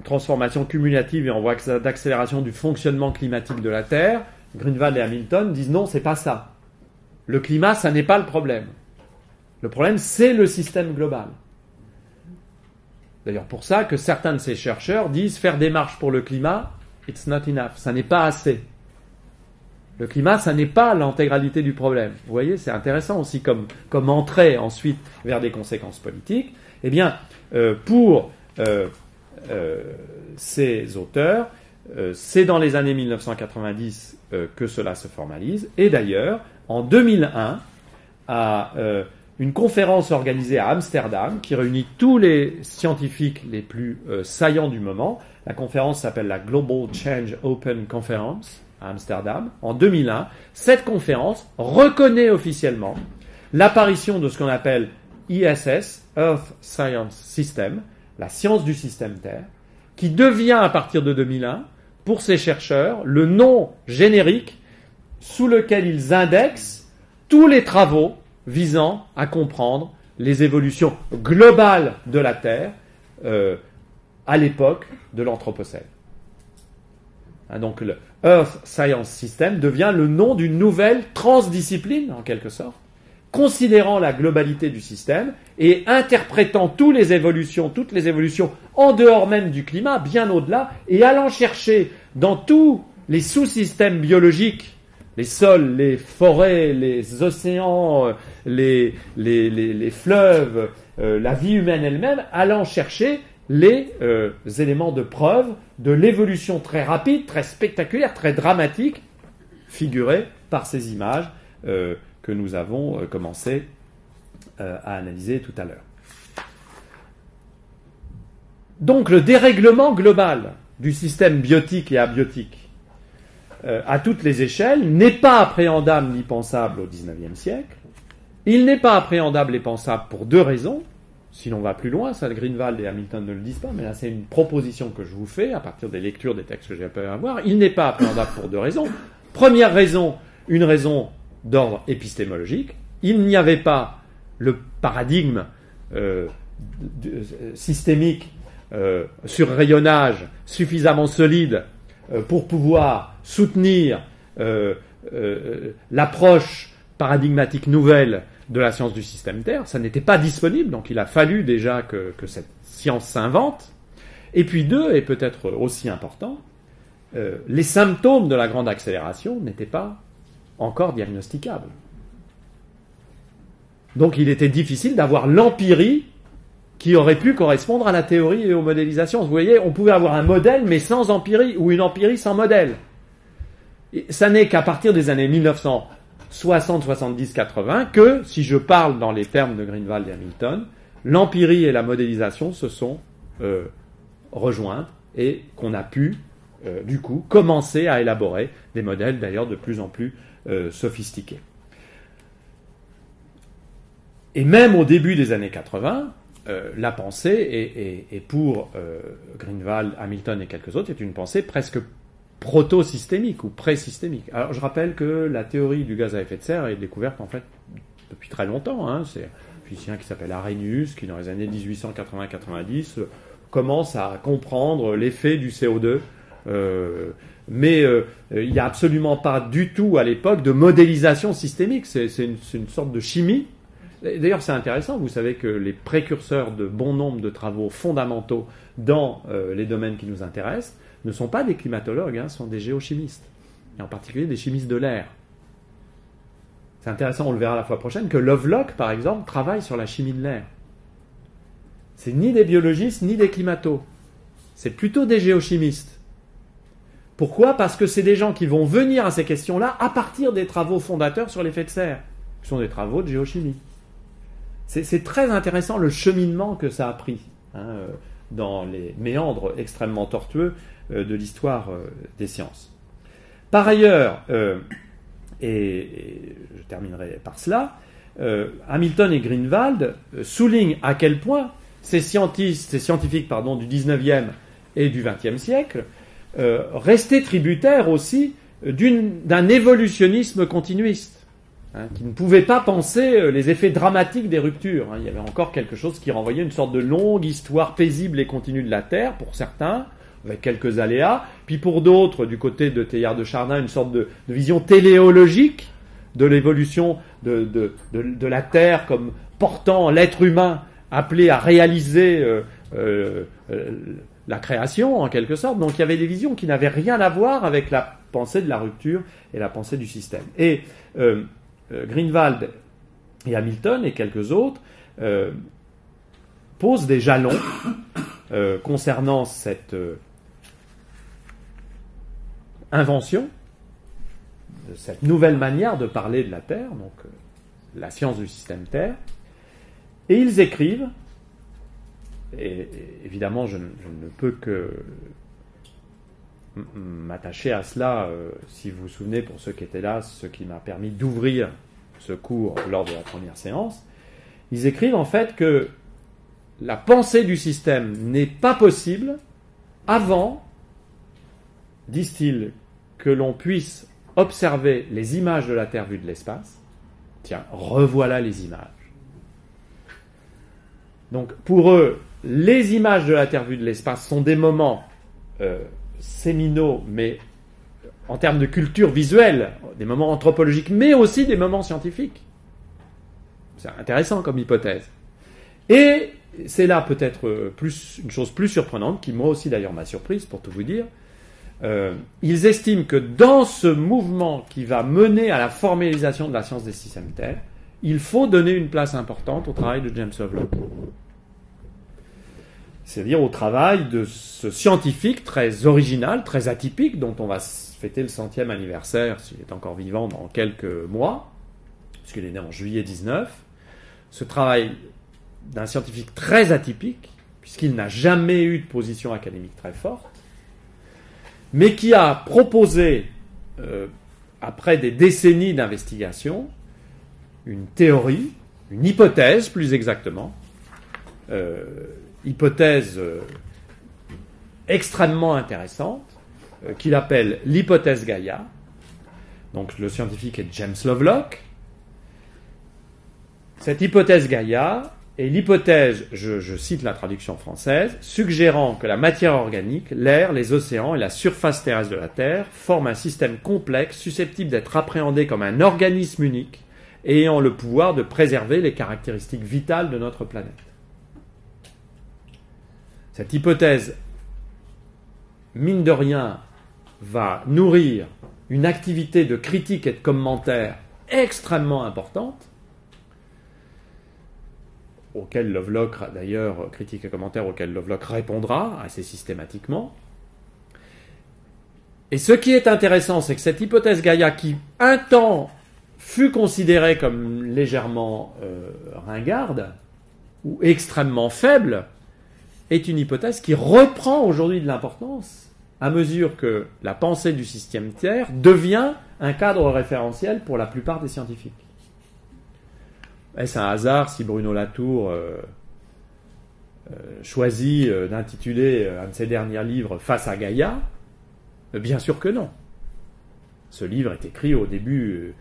transformation cumulative et en voie d'accélération du fonctionnement climatique de la Terre. Greenwald et Hamilton disent non, c'est pas ça. Le climat, ça n'est pas le problème. Le problème, c'est le système global. D'ailleurs, pour ça que certains de ces chercheurs disent faire des marches pour le climat, it's not enough, ça n'est pas assez. Le climat, ça n'est pas l'intégralité du problème. Vous voyez, c'est intéressant aussi comme, comme entrée ensuite vers des conséquences politiques. Eh bien, euh, pour euh, euh, ces auteurs, c'est dans les années 1990 que cela se formalise. Et d'ailleurs, en 2001, à une conférence organisée à Amsterdam qui réunit tous les scientifiques les plus saillants du moment. La conférence s'appelle la Global Change Open Conference à Amsterdam en 2001. Cette conférence reconnaît officiellement l'apparition de ce qu'on appelle ISS, Earth Science System, la science du système Terre, qui devient à partir de 2001, pour ces chercheurs, le nom générique sous lequel ils indexent tous les travaux visant à comprendre les évolutions globales de la Terre euh, à l'époque de l'Anthropocène. Hein, donc le Earth Science System devient le nom d'une nouvelle transdiscipline, en quelque sorte, considérant la globalité du système et interprétant toutes les évolutions, toutes les évolutions en dehors même du climat, bien au-delà, et allant chercher dans tous les sous-systèmes biologiques les sols, les forêts, les océans, les, les, fleuves, euh, la vie humaine elle-même, allant chercher les euh, éléments de preuve de l'évolution très rapide, très spectaculaire, très dramatique, figurée par ces images euh, que nous avons commencé à analyser tout à l'heure. Donc le dérèglement global du système biotique et abiotique euh, à toutes les échelles n'est pas appréhendable ni pensable au XIXe siècle. Il n'est pas appréhendable et pensable pour deux raisons. Si l'on va plus loin, ça Greenwald et Hamilton ne le disent pas, mais là c'est une proposition que je vous fais à partir des lectures des textes que j'ai pu avoir. Il n'est pas appréhendable pour deux raisons. Première raison, une raison d'ordre épistémologique. Il n'y avait pas le paradigme euh, systémique euh, sur rayonnage suffisamment solide euh, pour pouvoir soutenir l'approche paradigmatique nouvelle de la science du système Terre. Ça n'était pas disponible, donc il a fallu déjà que, cette science s'invente. Et puis deux, et peut-être aussi important, les symptômes de la grande accélération n'étaient pas encore diagnosticables. Donc il était difficile d'avoir l'empirie qui aurait pu correspondre à la théorie et aux modélisations. Vous voyez, on pouvait avoir un modèle mais sans empirie, ou une empirie sans modèle. Et ça n'est qu'à partir des années 1960, 70, 80 que, si je parle dans les termes de Greenwald et Hamilton, l'empirie et la modélisation se sont euh, rejointes et qu'on a pu, euh, du coup, commencer à élaborer des modèles d'ailleurs de plus en plus euh, sophistiqués. Et même au début des années 80, euh, la pensée, et, pour Greenwald, Hamilton et quelques autres, est une pensée presque proto-systémique ou pré-systémique. Alors je rappelle que la théorie du gaz à effet de serre est découverte en fait depuis très longtemps. Hein. C'est un physicien qui s'appelle Arrhenius qui dans les années 1880-90 commence à comprendre l'effet du CO2. Euh, mais il n'y a absolument pas du tout à l'époque de modélisation systémique. C'est une, sorte de chimie D'ailleurs, c'est intéressant, vous savez que les précurseurs de bon nombre de travaux fondamentaux dans euh, les domaines qui nous intéressent ne sont pas des climatologues, hein, sont des géochimistes, et en particulier des chimistes de l'air. C'est intéressant, on le verra la fois prochaine, que Lovelock, par exemple, travaille sur la chimie de l'air. C'est ni des biologistes ni des climatos. C'est plutôt des géochimistes. Pourquoi? Parce que c'est des gens qui vont venir à ces questions-là à partir des travaux fondateurs sur l'effet de serre, qui sont des travaux de géochimie. C'est très intéressant le cheminement que ça a pris hein, euh, dans les méandres extrêmement tortueux de l'histoire euh, des sciences. Par ailleurs, et, je terminerai par cela, Hamilton et Greenwald soulignent à quel point ces, scientifiques, ces scientifiques pardon, du 19e et du 20e siècle restaient tributaires aussi d'un évolutionnisme continuiste. Hein, qui ne pouvaient pas penser euh, les effets dramatiques des ruptures. Hein. Il y avait encore quelque chose qui renvoyait une sorte de longue histoire paisible et continue de la Terre, pour certains, avec quelques aléas, puis pour d'autres, du côté de Théillard de Chardin, une sorte de, vision téléologique de l'évolution de, de, la Terre comme portant l'être humain appelé à réaliser euh, euh, la création, en quelque sorte. Donc il y avait des visions qui n'avaient rien à voir avec la pensée de la rupture et la pensée du système. Et euh, Greenwald et Hamilton et quelques autres euh, posent des jalons euh, concernant cette invention, cette nouvelle manière de parler de la Terre, donc la science du système Terre, et ils écrivent, et, évidemment je, ne peux que m'attacher à cela, euh, si vous vous souvenez, pour ceux qui étaient là, ce qui m'a permis d'ouvrir ce cours lors de la première séance. Ils écrivent en fait que la pensée du système n'est pas possible avant, disent-ils, que l'on puisse observer les images de la Terre vue de l'espace. Tiens, revoilà les images. Donc pour eux, les images de la Terre vue de l'espace sont des moments euh, séminaux, mais en termes de culture visuelle, des moments anthropologiques, mais aussi des moments scientifiques. C'est intéressant comme hypothèse. Et c'est là peut-être plus, une chose plus surprenante, qui moi aussi d'ailleurs m'a surprise, pour tout vous dire. Euh, ils estiment que dans ce mouvement qui va mener à la formalisation de la science des systèmes Terre, il faut donner une place importante au travail de James Lovelock. C'est-à-dire au travail de ce scientifique très original, très atypique, dont on va fêter le centième anniversaire, s'il est encore vivant, dans quelques mois, puisqu'il est né en juillet 19. Ce travail d'un scientifique très atypique, puisqu'il n'a jamais eu de position académique très forte, mais qui a proposé, euh, après des décennies d'investigation, une théorie, une hypothèse plus exactement, euh, hypothèse euh, extrêmement intéressante, qu'il appelle l'hypothèse Gaïa. Donc le scientifique est James Lovelock. Cette hypothèse Gaïa, et l'hypothèse, je, cite la traduction française, suggérant que la matière organique, l'air, les océans et la surface terrestre de la Terre forment un système complexe susceptible d'être appréhendé comme un organisme unique ayant le pouvoir de préserver les caractéristiques vitales de notre planète. Cette hypothèse, mine de rien, va nourrir une activité de critique et de commentaire extrêmement importante, auquel Lovelock, d'ailleurs, critique et commentaire auquel Lovelock répondra assez systématiquement. Et ce qui est intéressant, c'est que cette hypothèse Gaïa, qui un temps fut considérée comme légèrement euh, ringarde ou extrêmement faible, est une hypothèse qui reprend aujourd'hui de l'importance à mesure que la pensée du système Terre devient un cadre référentiel pour la plupart des scientifiques. Est-ce un hasard si Bruno Latour euh, euh, choisit euh, d'intituler un de ses derniers livres Face à Gaïa? Bien sûr que non. Ce livre est écrit au début,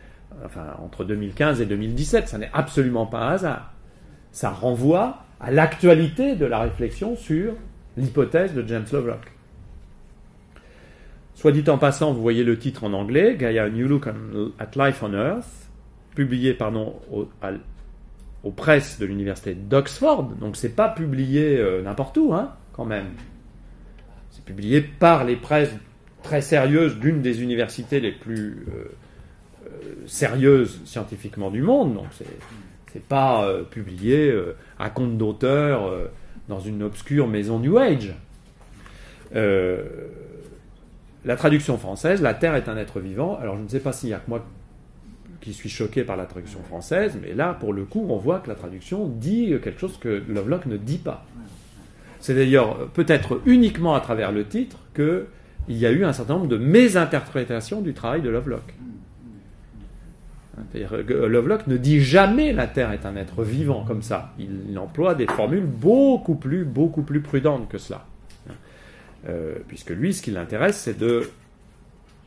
enfin entre 2015 et 2017, ça n'est absolument pas un hasard. Ça renvoie à l'actualité de la réflexion sur l'hypothèse de James Lovelock. Soit dit en passant, vous voyez le titre en anglais, Gaia New Look at Life on Earth, publié pardon, aux presses de l'université d'Oxford, donc c'est pas publié euh, n'importe où, hein, quand même. C'est publié par les presses très sérieuses d'une des universités les plus euh, euh, sérieuses scientifiquement du monde, donc c'est pas publié à compte d'auteur dans une obscure maison New Age. la traduction française, la Terre est un être vivant. Alors je ne sais pas s'il y a que moi qui suis choqué par la traduction française, mais là, pour le coup, on voit que la traduction dit quelque chose que Lovelock ne dit pas. C'est d'ailleurs peut-être uniquement à travers le titre qu'il y a eu un certain nombre de mésinterprétations du travail de Lovelock. Lovelock ne dit jamais la Terre est un être vivant comme ça. Il, emploie des formules beaucoup plus, beaucoup plus prudentes que cela. Euh, puisque lui, ce qui l'intéresse, c'est de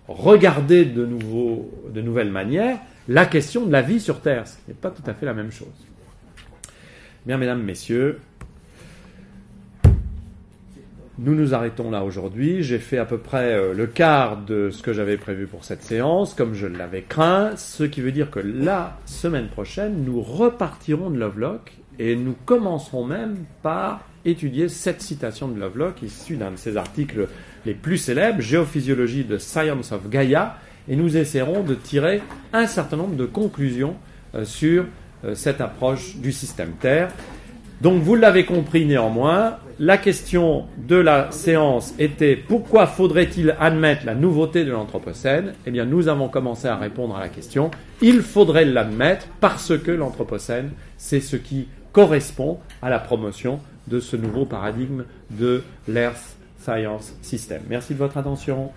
regarder de, nouveau, de nouvelles manières la question de la vie sur Terre, ce n'est pas tout à fait la même chose. Bien, mesdames, messieurs, nous nous arrêtons là aujourd'hui. J'ai fait à peu près euh, le quart de ce que j'avais prévu pour cette séance, comme je l'avais craint, ce qui veut dire que la semaine prochaine, nous repartirons de Lovelock et nous commencerons même par étudier cette citation de Lovelock issue d'un de ses articles les plus célèbres, Géophysiologie de Science of Gaia, et nous essaierons de tirer un certain nombre de conclusions euh, sur euh, cette approche du système Terre. Donc vous l'avez compris néanmoins, la question de la séance était pourquoi faudrait-il admettre la nouveauté de l'Anthropocène? Eh bien nous avons commencé à répondre à la question, il faudrait l'admettre parce que l'Anthropocène, c'est ce qui correspond à la promotion de ce nouveau paradigme de l'Earth Science System. Merci de votre attention.